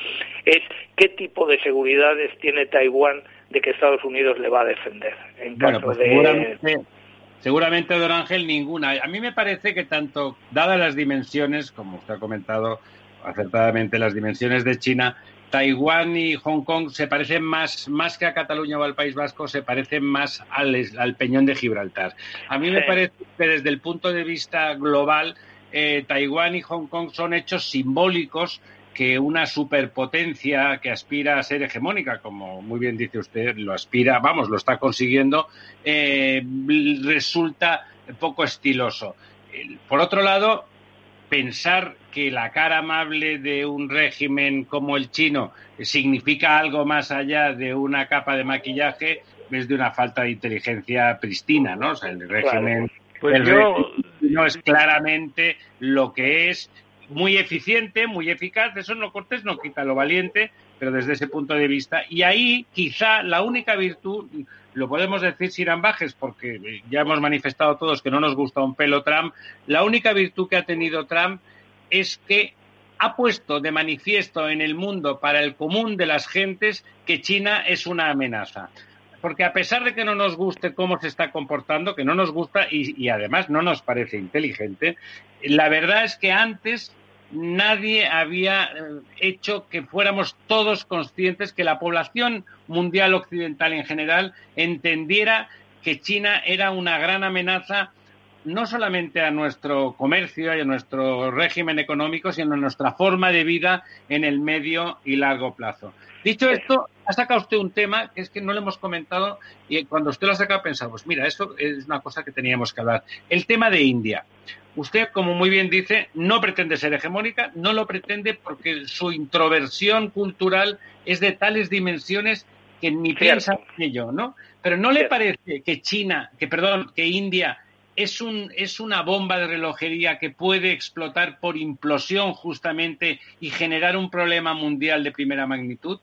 es qué tipo de seguridades tiene Taiwán de que Estados Unidos le va a defender en caso pues de... Seguramente, seguramente, don Ángel, ninguna. A mí me parece que tanto, dadas las dimensiones, como usted ha comentado acertadamente, las dimensiones de China, Taiwán y Hong Kong se parecen más, más que a Cataluña o al País Vasco, se parecen más al, Peñón de Gibraltar. A mí me parece que desde el punto de vista global, eh, Taiwán y Hong Kong son hechos simbólicos que una superpotencia que aspira a ser hegemónica, como muy bien dice usted, lo aspira, vamos, lo está consiguiendo, eh, resulta poco estiloso. Por otro lado, pensar que la cara amable de un régimen como el chino significa algo más allá de una capa de maquillaje es de una falta de inteligencia pristina, ¿no? O sea, el régimen, pues no es claramente lo que es muy eficiente, muy eficaz, eso no cortés no quita lo valiente, pero desde ese punto de vista. Y ahí quizá la única virtud, lo podemos decir sin ambajes, porque ya hemos manifestado todos que no nos gusta un pelo Trump, la única virtud que ha tenido Trump es que ha puesto de manifiesto en el mundo para el común de las gentes que China es una amenaza. Porque a pesar de que no nos guste cómo se está comportando, que no nos gusta y, además no nos parece inteligente, la verdad es que antes nadie había eh, hecho que fuéramos todos conscientes que la población mundial occidental en general entendiera que China era una gran amenaza no solamente a nuestro comercio y a nuestro régimen económico, sino a nuestra forma de vida en el medio y largo plazo. Dicho esto, ha sacado usted un tema que es que no le hemos comentado y cuando usted lo ha sacado pensamos, mira, esto es una cosa que teníamos que hablar. El tema de India. Usted, como muy bien dice, no pretende ser hegemónica, no lo pretende porque su introversión cultural es de tales dimensiones que ni piensa en ello, ¿no? Pero ¿no le parece que China, que perdón, que India es, un, es una bomba de relojería que puede explotar por implosión justamente y generar un problema mundial de primera magnitud?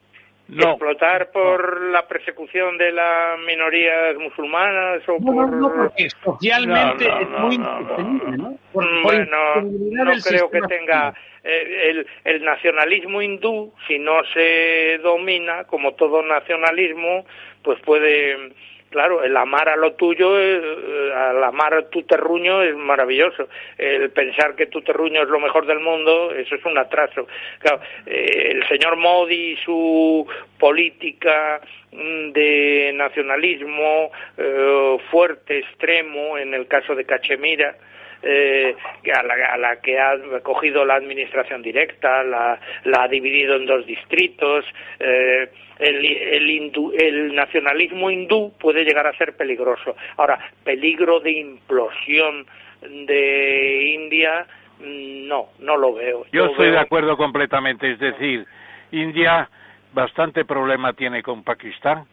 No. ¿Explotar por la persecución de las minorías musulmanas o por...? No, porque socialmente es muy insostenible, ¿no? bueno, no creo que tenga... Eh, el, el nacionalismo hindú, si no se domina, como todo nacionalismo, pues puede Claro, el amar a lo tuyo, eh, al amar a tu terruño es maravilloso. El pensar que tu terruño es lo mejor del mundo, eso es un atraso. Claro, eh, el señor Modi su política mm, de nacionalismo eh, fuerte, extremo, en el caso de Cachemira, eh, a, la, que ha cogido la administración directa, la, ha dividido en dos distritos. Eh, el, el nacionalismo hindú puede llegar a ser peligroso. Ahora, peligro de implosión de India, mm, no, no lo veo. Yo, estoy de acuerdo completamente. Es decir, India bastante problema tiene con Pakistán,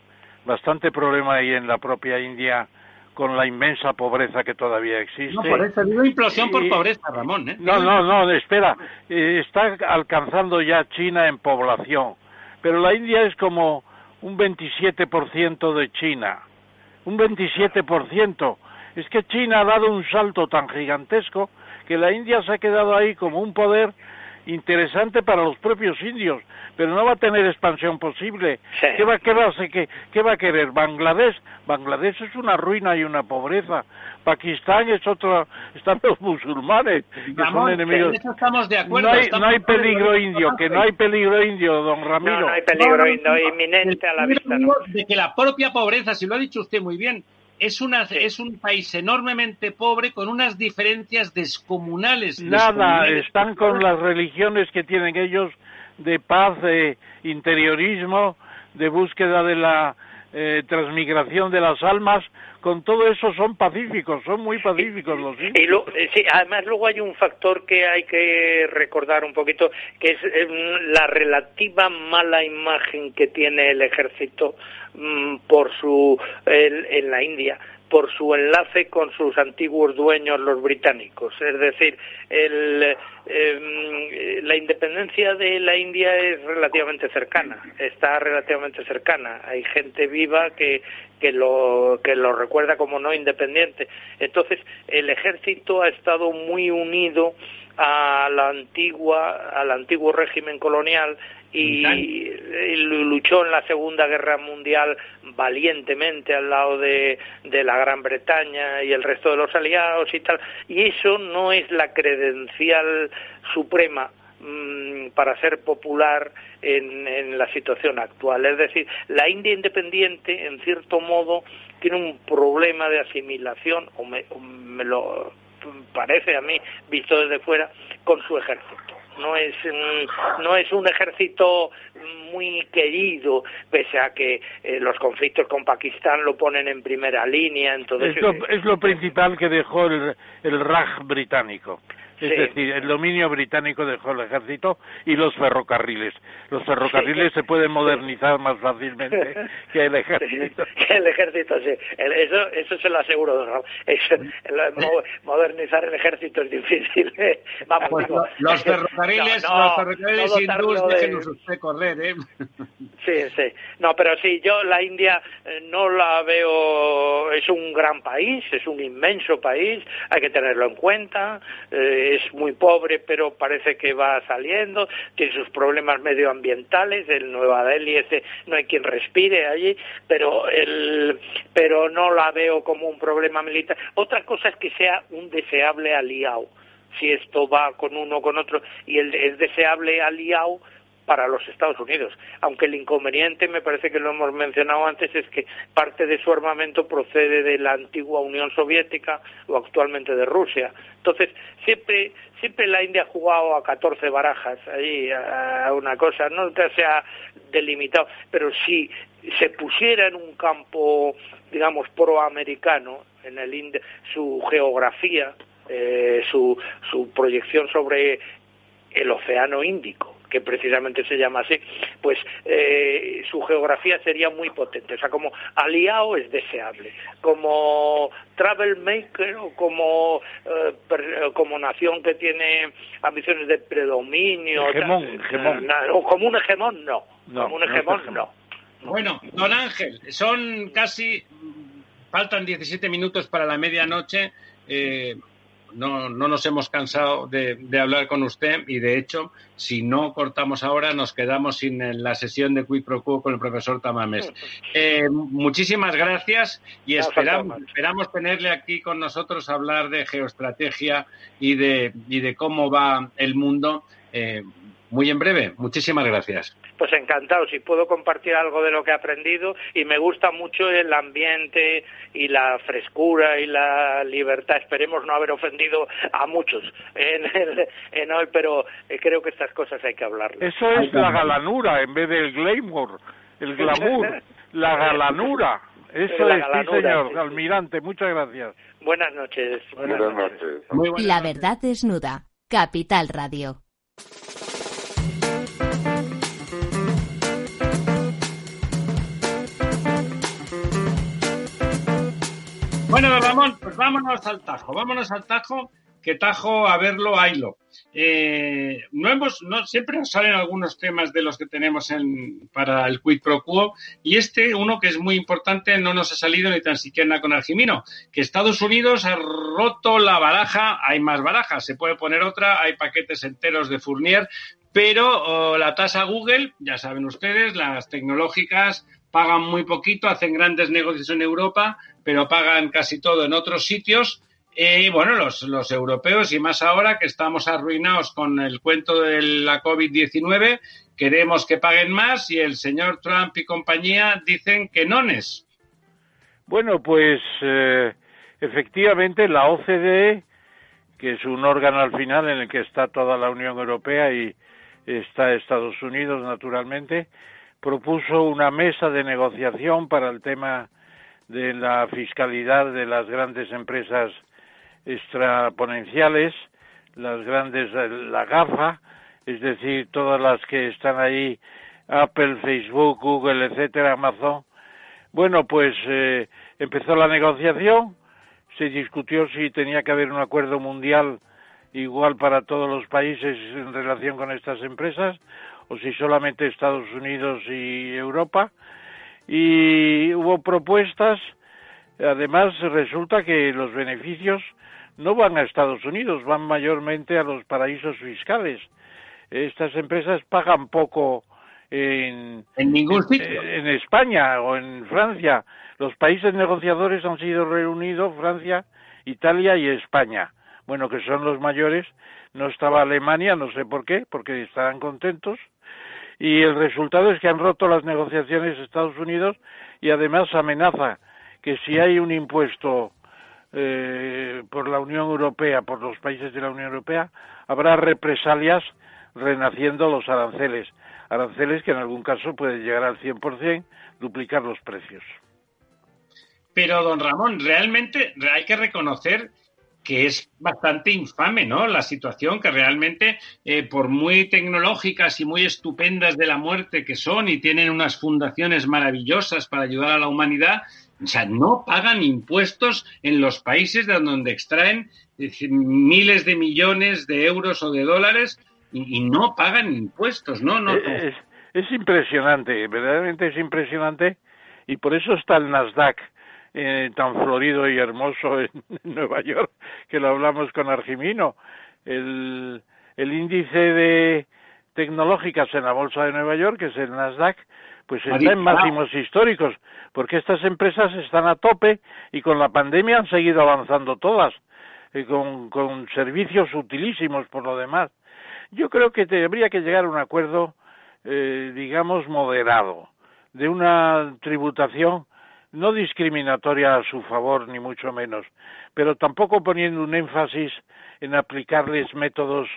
bastante problema hay en la propia India con la inmensa pobreza que todavía existe. No, por eso digo implosión por pobreza, Ramón. ¿eh? No, no, no, espera. Eh, está alcanzando ya China en población, pero la India es como un 27% de China. Un 27%. Es que China ha dado un salto tan gigantesco que la India se ha quedado ahí como un poder interesante para los propios indios, pero no va a tener expansión posible. ¿Qué, va, qué, va, qué, ¿Qué va a querer? ¿Bangladesh? Bangladesh es una ruina y una pobreza. Pakistán es otro, están los musulmanes, que son enemigos. estamos de acuerdo. No hay, peligro indio, que no hay peligro indio, don Ramiro. No, hay peligro indio inminente a la vista. De que la propia pobreza, si lo ha dicho usted muy bien, es, una, es un país enormemente pobre con unas diferencias descomunales. Nada, están con las religiones que tienen ellos de paz, de interiorismo, de búsqueda de la eh, transmigración de las almas, con todo eso son pacíficos, son muy pacíficos los Y eh, sí, además luego hay un factor que hay que recordar un poquito, que es em, la relativa mala imagen que tiene el ejército mm, por su en la India por su enlace con sus antiguos dueños los británicos. Es decir, em, la independencia de la India es relativamente cercana, está relativamente cercana. Hay gente viva que, que, lo, que lo recuerda como no independiente. Entonces, el ejército ha estado muy unido a la antigua, al antiguo régimen colonial y, luchó en la Segunda Guerra Mundial valientemente al lado de, de, la Gran Bretaña y el resto de los aliados y tal. Y eso no es la credencial suprema mm, para ser popular en, en, la situación actual. Es decir, la India independiente, en cierto modo, tiene un problema de asimilación, o me, o me lo parece a mí, visto desde fuera, con su ejército no es no es un ejército muy querido pese a que eh, los conflictos con Pakistán lo ponen en primera línea entonces es lo, es lo principal que dejó el, el Raj británico es decir, el dominio británico dejó el ejército y los ferrocarriles. Los ferrocarriles se pueden modernizar más fácilmente [laughs] que el ejército. [laughs] Que el ejército, sí. eso, eso se lo aseguro, modernizar el ejército es difícil. Vamos, pues los [laughs] ferrocarriles, los ferrocarriles hindúes, déjenos usted correr, ¿eh? Sí, sí. No, pero sí, yo la India eh, no la veo, es un gran país, es un inmenso país, hay que tenerlo en cuenta. Eh, es muy pobre, pero parece que va saliendo, tiene sus problemas medioambientales, el Nueva Delhi ese no hay quien respire allí, pero el, pero no la veo como un problema militar. Otra cosa es que sea un deseable aliado si esto va con uno o con otro y el, es deseable aliado para los Estados Unidos. Aunque el inconveniente, me parece que lo hemos mencionado antes, es que parte de su armamento procede de la antigua Unión Soviética o actualmente de Rusia. Entonces, siempre, siempre la India ha jugado a 14 barajas ahí, a una cosa, no se ha delimitado, pero si se pusiera en un campo, digamos, proamericano, en el su geografía, eh, su, su proyección sobre el Océano Índico, que precisamente se llama así, pues eh, su geografía sería muy potente. O sea, como aliado es deseable. Como travel maker o como, eh, como nación que tiene ambiciones de predominio. o como un hegemón, no. como un hegemón, no. Bueno, don Ángel, son casi. Faltan 17 minutos para la medianoche. Eh, no, no nos hemos cansado de, hablar con usted y, de hecho, si no cortamos ahora, nos quedamos sin la sesión de Quid Pro Quo con el profesor Tamames. Eh, muchísimas gracias y esperamos, esperamos tenerle aquí con nosotros a hablar de geoestrategia y de, y de cómo va el mundo. Eh, muy en breve. Muchísimas gracias. Pues encantado, si puedo compartir algo de lo que he aprendido y me gusta mucho el ambiente y la frescura y la libertad. Esperemos no haber ofendido a muchos en, hoy, pero eh, creo que estas cosas hay que hablar. Eso es la galanura en vez del glamour, el glamour, [laughs] la galanura. Eso es, sí, señor, almirante, muchas gracias. Buenas noches. Buenas, noches. La verdad desnuda. Capital Radio. Bueno, Ramón, pues vámonos al Tajo, vámonos al Tajo, que Tajo a verlo, haylo. Eh, no hemos, no, siempre nos salen algunos temas de los que tenemos en, para el quid pro quo, y este, uno que es muy importante, no nos ha salido ni tan siquiera con Argimino, que Estados Unidos ha roto la baraja, hay más barajas, se puede poner otra, hay paquetes enteros de Fournier, pero oh, la tasa Google, ya saben ustedes, las tecnológicas pagan muy poquito, hacen grandes negocios en Europa, pero pagan casi todo en otros sitios. Y bueno, los, los europeos, y más ahora que estamos arruinados con el cuento de la COVID-19, queremos que paguen más y el señor Trump y compañía dicen que no es. Bueno, pues eh, efectivamente la OCDE, que es un órgano al final en el que está toda la Unión Europea y está Estados Unidos, naturalmente, propuso una mesa de negociación para el tema de la fiscalidad de las grandes empresas extraponenciales, las grandes, la GAFA, es decir, todas las que están ahí, Apple, Facebook, Google, etcétera, Amazon. Bueno, pues eh, empezó la negociación, se discutió si tenía que haber un acuerdo mundial igual para todos los países en relación con estas empresas o si solamente Estados Unidos y Europa. Y hubo propuestas, además resulta que los beneficios no van a Estados Unidos, van mayormente a los paraísos fiscales. Estas empresas pagan poco en, en ningún sitio. En, España o en Francia. Los países negociadores han sido reunidos Francia, Italia y España. Bueno, que son los mayores. No estaba Alemania, no sé por qué, porque estaban contentos y el resultado es que han roto las negociaciones Estados Unidos y además amenaza que si hay un impuesto eh, por la Unión Europea, por los países de la Unión Europea, habrá represalias renaciendo los aranceles. Aranceles que en algún caso pueden llegar al 100%, duplicar los precios. Pero, don Ramón, realmente hay que reconocer que es bastante infame, ¿no? La situación que realmente, eh, por muy tecnológicas y muy estupendas de la muerte que son y tienen unas fundaciones maravillosas para ayudar a la humanidad, o sea, no pagan impuestos en los países de donde extraen miles de millones de euros o de dólares y, no pagan impuestos, ¿no? no, Es, es impresionante, verdaderamente es impresionante y por eso está el Nasdaq eh, tan florido y hermoso [laughs] en, Nueva York, que lo hablamos con Argimino. El, el índice de tecnológicas en la bolsa de Nueva York, que es el Nasdaq, pues está en máximos históricos, porque estas empresas están a tope y con la pandemia han seguido avanzando todas, y con, con servicios utilísimos por lo demás. Yo creo que habría que llegar a un acuerdo, eh, digamos, moderado, de una tributación no discriminatoria a su favor, ni mucho menos, pero tampoco poniendo un énfasis en aplicarles métodos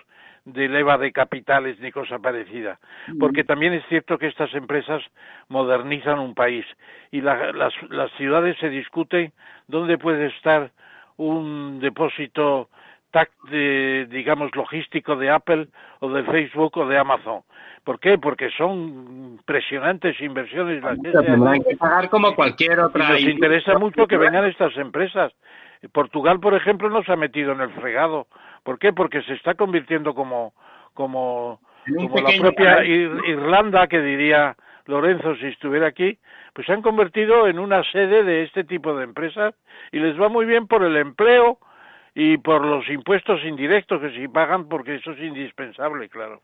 de leva de capitales ni cosa parecida, porque también es cierto que estas empresas modernizan un país y las, las ciudades se discuten dónde puede estar un depósito de, digamos, logístico de Apple o de Facebook o de Amazon. ¿Por qué? Porque son impresionantes inversiones las que Tendrán que pagar como cualquier otra. Y nos interesa mucho que vengan estas empresas. Portugal, por ejemplo, no se ha metido en el fregado. ¿Por qué? Porque se está convirtiendo como como, como la propia Irlanda, que diría Lorenzo si estuviera aquí, pues se han convertido en una sede de este tipo de empresas y les va muy bien por el empleo y por los impuestos indirectos que se pagan porque eso es indispensable, claro.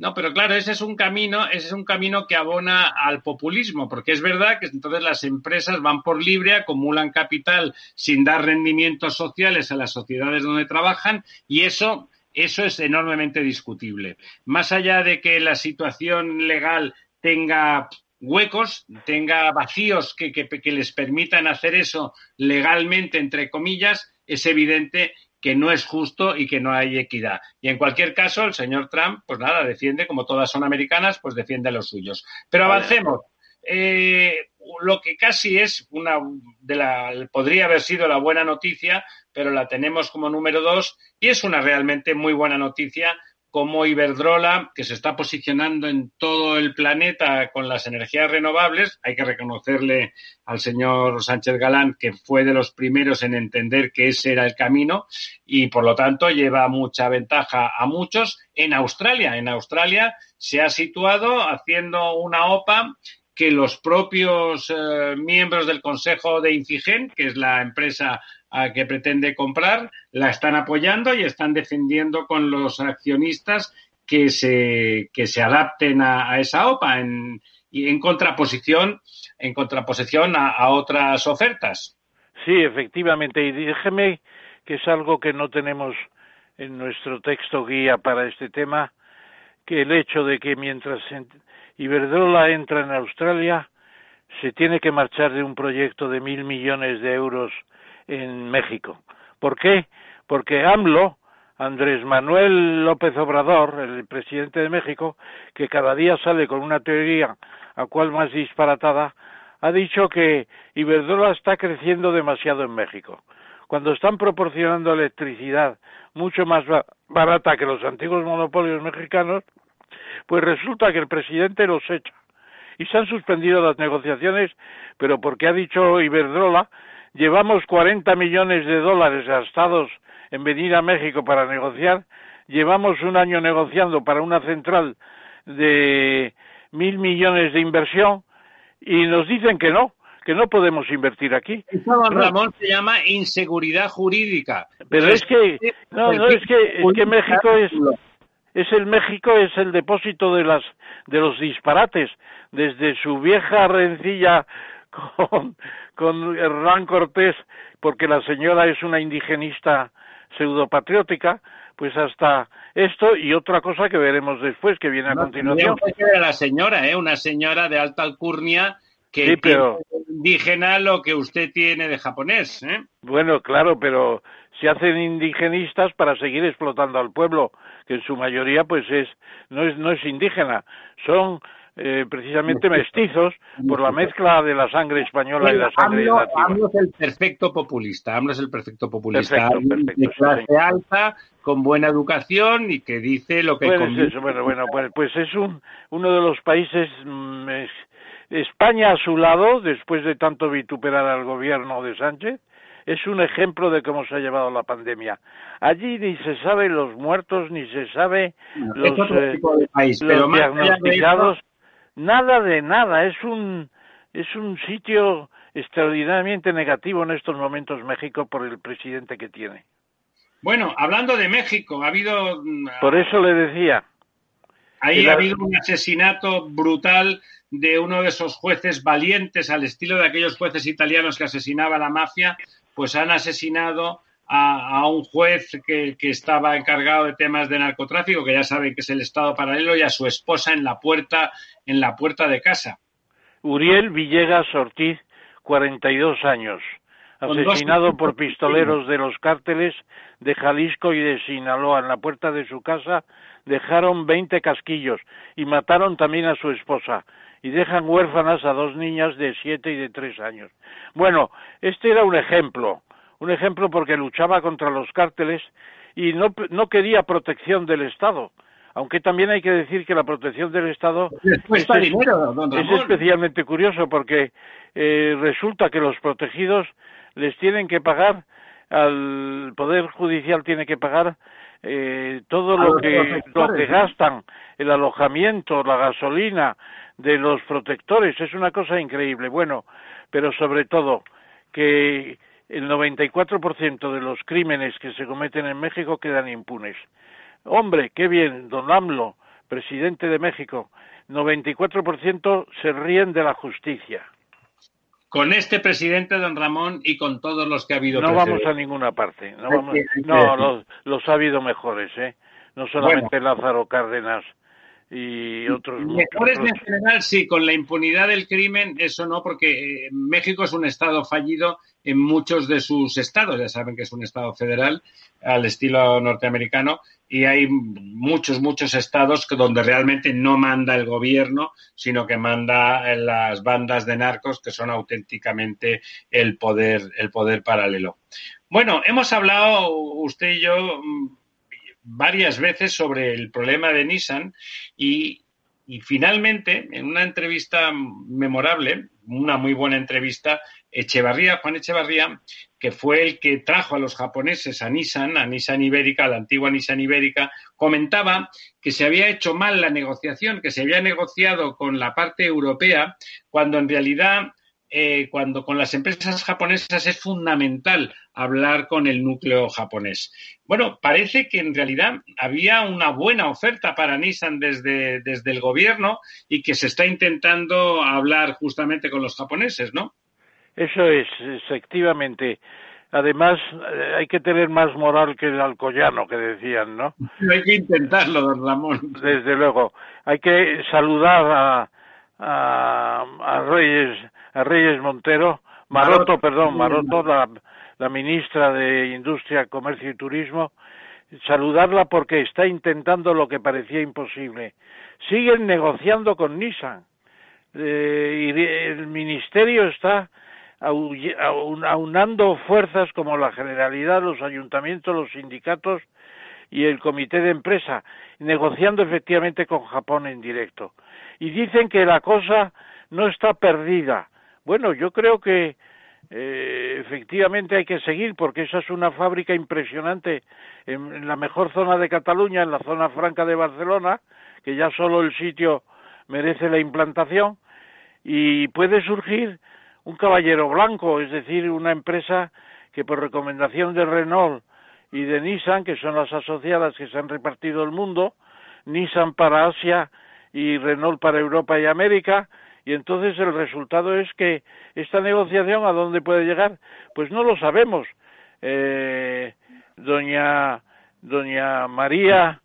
No, pero claro, ese es un camino, ese es un camino que abona al populismo, porque es verdad que entonces las empresas van por libre, acumulan capital sin dar rendimientos sociales a las sociedades donde trabajan y eso eso es enormemente discutible. Más allá de que la situación legal tenga huecos, tenga vacíos que, que, les permitan hacer eso legalmente, entre comillas, es evidente que no es justo y que no hay equidad. Y en cualquier caso, el señor Trump, pues nada, defiende, como todas son americanas, pues defiende a los suyos. Pero avancemos. Eh, lo que casi es una de la podría haber sido la buena noticia, pero la tenemos como número dos y es una realmente muy buena noticia como Iberdrola, que se está posicionando en todo el planeta con las energías renovables, hay que reconocerle al señor Sánchez Galán que fue de los primeros en entender que ese era el camino y por lo tanto lleva mucha ventaja a muchos en Australia. En Australia se ha situado haciendo una OPA que los propios eh, miembros del Consejo de Infigen, que es la empresa a que pretende comprar, la están apoyando y están defendiendo con los accionistas que se, que se adapten a, esa OPA en, en contraposición, en contraposición a, otras ofertas. Sí, efectivamente. Y déjeme que es algo que no tenemos en nuestro texto guía para este tema, que el hecho de que mientras Iberdrola entra en Australia, se tiene que marchar de un proyecto de mil millones de euros en México. ¿Por qué? Porque AMLO, Andrés Manuel López Obrador, el presidente de México, que cada día sale con una teoría a cual más disparatada, ha dicho que Iberdrola está creciendo demasiado en México. Cuando están proporcionando electricidad mucho más barata que los antiguos monopolios mexicanos, pues resulta que el presidente los echa. Y se han suspendido las negociaciones, pero porque ha dicho Iberdrola Llevamos 40 millones de dólares gastados en venir a México para negociar. Llevamos un año negociando para una central de mil millones de inversión y nos dicen que no, que no podemos invertir aquí. Eso, don Ramón, se llama inseguridad jurídica. Pero es que, no, no, es que, es que México es, es el México, es el depósito de las, de los disparates. Desde su vieja rencilla con, con Hernán Cortés porque la señora es una indigenista pseudopatriótica, pues hasta esto y otra cosa que veremos después, que viene a continuación. la señora, ¿eh? una señora de alta alcurnia que tiene indígena lo que usted tiene de japonés. ¿eh? Bueno, claro, pero se hacen indigenistas para seguir explotando al pueblo, que en su mayoría pues es no es no es indígena, son eh, precisamente mestizos por la mezcla de la sangre española y la sangre nativa. AMLO es el perfecto populista, AMLO es el perfecto populista de clase alta, con buena educación y que dice lo que pues bueno, bueno, pues, pues, es un, uno de los países mm, España a su lado, después de tanto vituperar al gobierno de Sánchez, es un ejemplo de cómo se ha llevado la pandemia. Allí ni se sabe los muertos, ni se sabe los, eh, los diagnosticados. Nada de nada, es un, es un sitio extraordinariamente negativo en estos momentos México por el presidente que tiene. Bueno, hablando de México, ha habido... Mm, por eso le decía. Ahí ha habido un asesinato brutal de uno de esos jueces valientes al estilo de aquellos jueces italianos que asesinaba a la mafia, pues han asesinado a, un juez que, estaba encargado de temas de narcotráfico, que ya saben que es el Estado paralelo, y a su esposa en la puerta, en la puerta de casa. Uriel Villegas Ortiz, 42 años, asesinado por pistoleros de los cárteles de Jalisco y de Sinaloa. En la puerta de su casa dejaron 20 casquillos y mataron también a su esposa y dejan huérfanas a dos niñas de 7 y de 3 años. Bueno, este era un ejemplo un ejemplo porque luchaba contra los cárteles y no, no quería protección del Estado. Aunque también hay que decir que la protección del Estado es, especialmente curioso porque eh, resulta que los protegidos les tienen que pagar, al Poder Judicial tiene que pagar eh, todo lo que, lo que gastan, el alojamiento, la gasolina de los protectores. Es una cosa increíble. Bueno, pero sobre todo que el 94% de los crímenes que se cometen en México quedan impunes. Hombre, qué bien, don AMLO, presidente de México, 94% se ríen de la justicia. con este presidente, don Ramón, y con todos los que ha habido. No vamos a ninguna parte. No, vamos... no los, ha habido mejores, ¿eh? No solamente Lázaro Cárdenas y otros. Mejores en general, sí, con la impunidad del crimen, eso no, porque eh, México es un estado fallido en muchos de sus estados. Ya saben que es un estado federal al estilo norteamericano y hay muchos, muchos estados donde realmente no manda el gobierno, sino que manda las bandas de narcos que son auténticamente el poder, el poder paralelo. Bueno, hemos hablado usted y yo mm, varias veces sobre el problema de Nissan y, finalmente, en una entrevista memorable, una muy buena entrevista, Echevarría, Juan Echevarría, que fue el que trajo a los japoneses a Nissan, a Nissan Ibérica, a la antigua Nissan Ibérica, comentaba que se había hecho mal la negociación, que se había negociado con la parte europea, cuando en realidad eh, cuando con las empresas japonesas es fundamental hablar con el núcleo japonés. Bueno, parece que en realidad había una buena oferta para Nissan desde, desde el gobierno y que se está intentando hablar justamente con los japoneses, ¿no? Eso es, efectivamente. Además, eh, hay que tener más moral que el alcoyano, que decían, ¿no? [laughs] Hay que intentarlo, don Ramón. Desde luego. Hay que saludar a, a, a Reyes a Reyes Montero, Maroto, perdón, Maroto, la, la ministra de Industria, Comercio y Turismo, saludarla porque está intentando lo que parecía imposible. Siguen negociando con Nissan eh, y el ministerio está aunando fuerzas como la Generalidad, los ayuntamientos, los sindicatos y el comité de empresa, negociando efectivamente con Japón en directo. Y dicen que la cosa no está perdida, bueno, yo creo que eh, efectivamente hay que seguir porque esa es una fábrica impresionante en, la mejor zona de Cataluña, en la zona franca de Barcelona, que ya solo el sitio merece la implantación y puede surgir un caballero blanco, es decir, una empresa que por recomendación de Renault y de Nissan, que son las asociadas que se han repartido el mundo, Nissan para Asia y Renault para Europa y América, y entonces el resultado es que esta negociación a dónde puede llegar pues no lo sabemos. Eh, doña doña María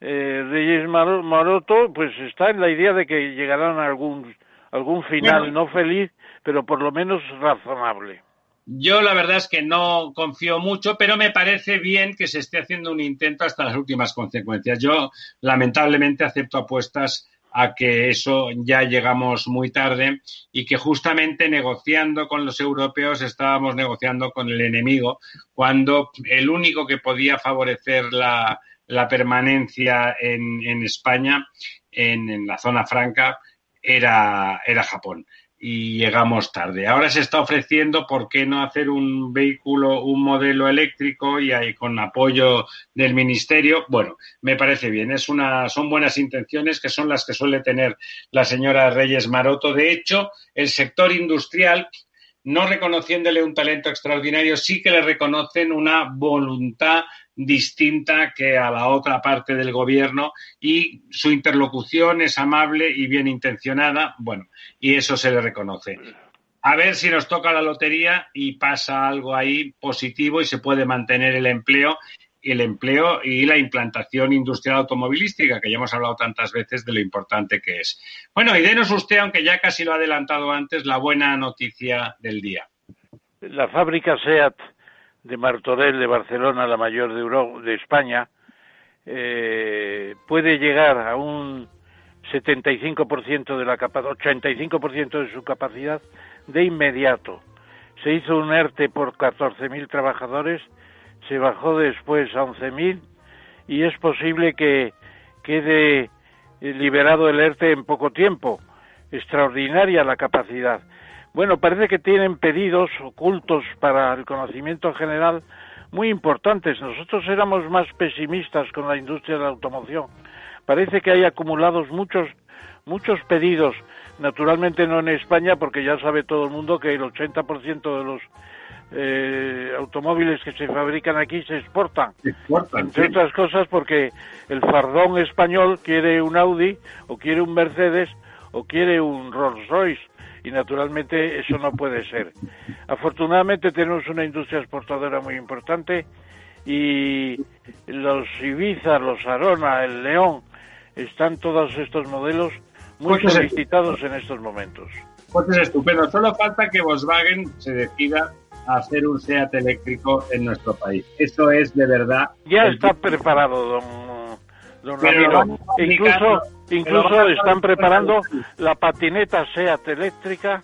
eh, Reyes Maroto pues está en la idea de que llegarán a algún algún final no feliz pero por lo menos razonable. Yo la verdad es que no confío mucho, pero me parece bien que se esté haciendo un intento hasta las últimas consecuencias. Yo lamentablemente acepto apuestas a que eso ya llegamos muy tarde y que justamente negociando con los europeos estábamos negociando con el enemigo cuando el único que podía favorecer la, permanencia en, España, en, en, la zona franca, era, era Japón y llegamos tarde. Ahora se está ofreciendo, ¿por qué no hacer un vehículo, un modelo eléctrico y ahí con apoyo del ministerio? Bueno, me parece bien. Es una, son buenas intenciones que son las que suele tener la señora Reyes Maroto. De hecho, el sector industrial no reconociéndole un talento extraordinario, sí que le reconocen una voluntad distinta que a la otra parte del gobierno y su interlocución es amable y bien intencionada, bueno, y eso se le reconoce. A ver si nos toca la lotería y pasa algo ahí positivo y se puede mantener el empleo el empleo y la implantación industrial automovilística, que ya hemos hablado tantas veces de lo importante que es. Bueno, y denos usted, aunque ya casi lo ha adelantado antes, la buena noticia del día. La fábrica SEAT de Martorell de Barcelona, la mayor de, de España, eh, puede llegar a un 75% de la capacidad, 85% de su capacidad de inmediato. Se hizo un ERTE por 14.000 trabajadores se bajó después a 11.000 y es posible que quede liberado el ERTE en poco tiempo. Extraordinaria la capacidad. Bueno, parece que tienen pedidos ocultos para el conocimiento general muy importantes. Nosotros éramos más pesimistas con la industria de la automoción. Parece que hay acumulados muchos muchos pedidos, naturalmente no en España porque ya sabe todo el mundo que el 80% de los eh, automóviles que se fabrican aquí se exportan. entre otras cosas porque el fardón español quiere un Audi o quiere un Mercedes o quiere un Rolls Royce y naturalmente eso no puede ser. Afortunadamente tenemos una industria exportadora muy importante y los Ibiza, los Arona, el León, están todos estos modelos muy Pues es- solicitados en estos momentos. Pues es estupendo. Solo falta que Volkswagen se decida a hacer un SEAT eléctrico en nuestro país. Eso es de verdad. Ya el- está preparado, don, don Ramiro. a Incluso, incluso a están preparando la patineta SEAT eléctrica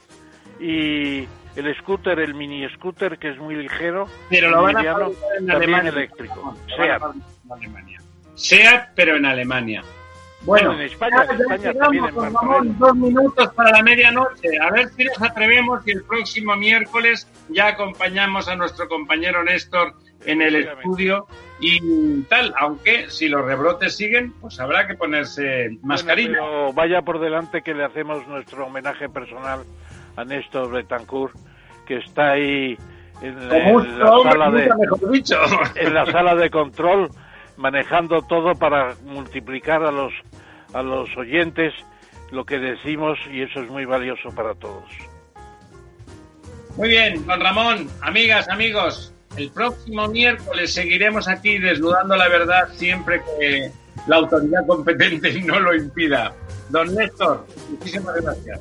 y el scooter, el mini scooter, que es muy ligero, Pero lo van a liviano, fabricar en también Alemania. eléctrico. Lo van a SEAT. fabricar en Alemania. SEAT, pero en Alemania. Bueno, en España, ya- en España llegamos, en Barcelona. Ramón, dos minutos para la medianoche. A ver si nos atrevemos y el próximo miércoles ya acompañamos a nuestro compañero Néstor en el estudio y tal. Aunque si los rebrotes siguen, pues habrá que ponerse mascarilla. Bueno, pero vaya por delante que le hacemos nuestro homenaje personal a Néstor Betancourt, que está ahí en, en la sala de en la sala de control manejando todo para multiplicar a los a los oyentes lo que decimos y eso es muy valioso para todos. Muy bien, don Ramón, amigas, amigos, el próximo miércoles seguiremos aquí desnudando la verdad siempre que la autoridad competente [laughs] no lo impida. Don Néstor, muchísimas gracias.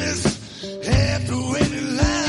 happiness after any line.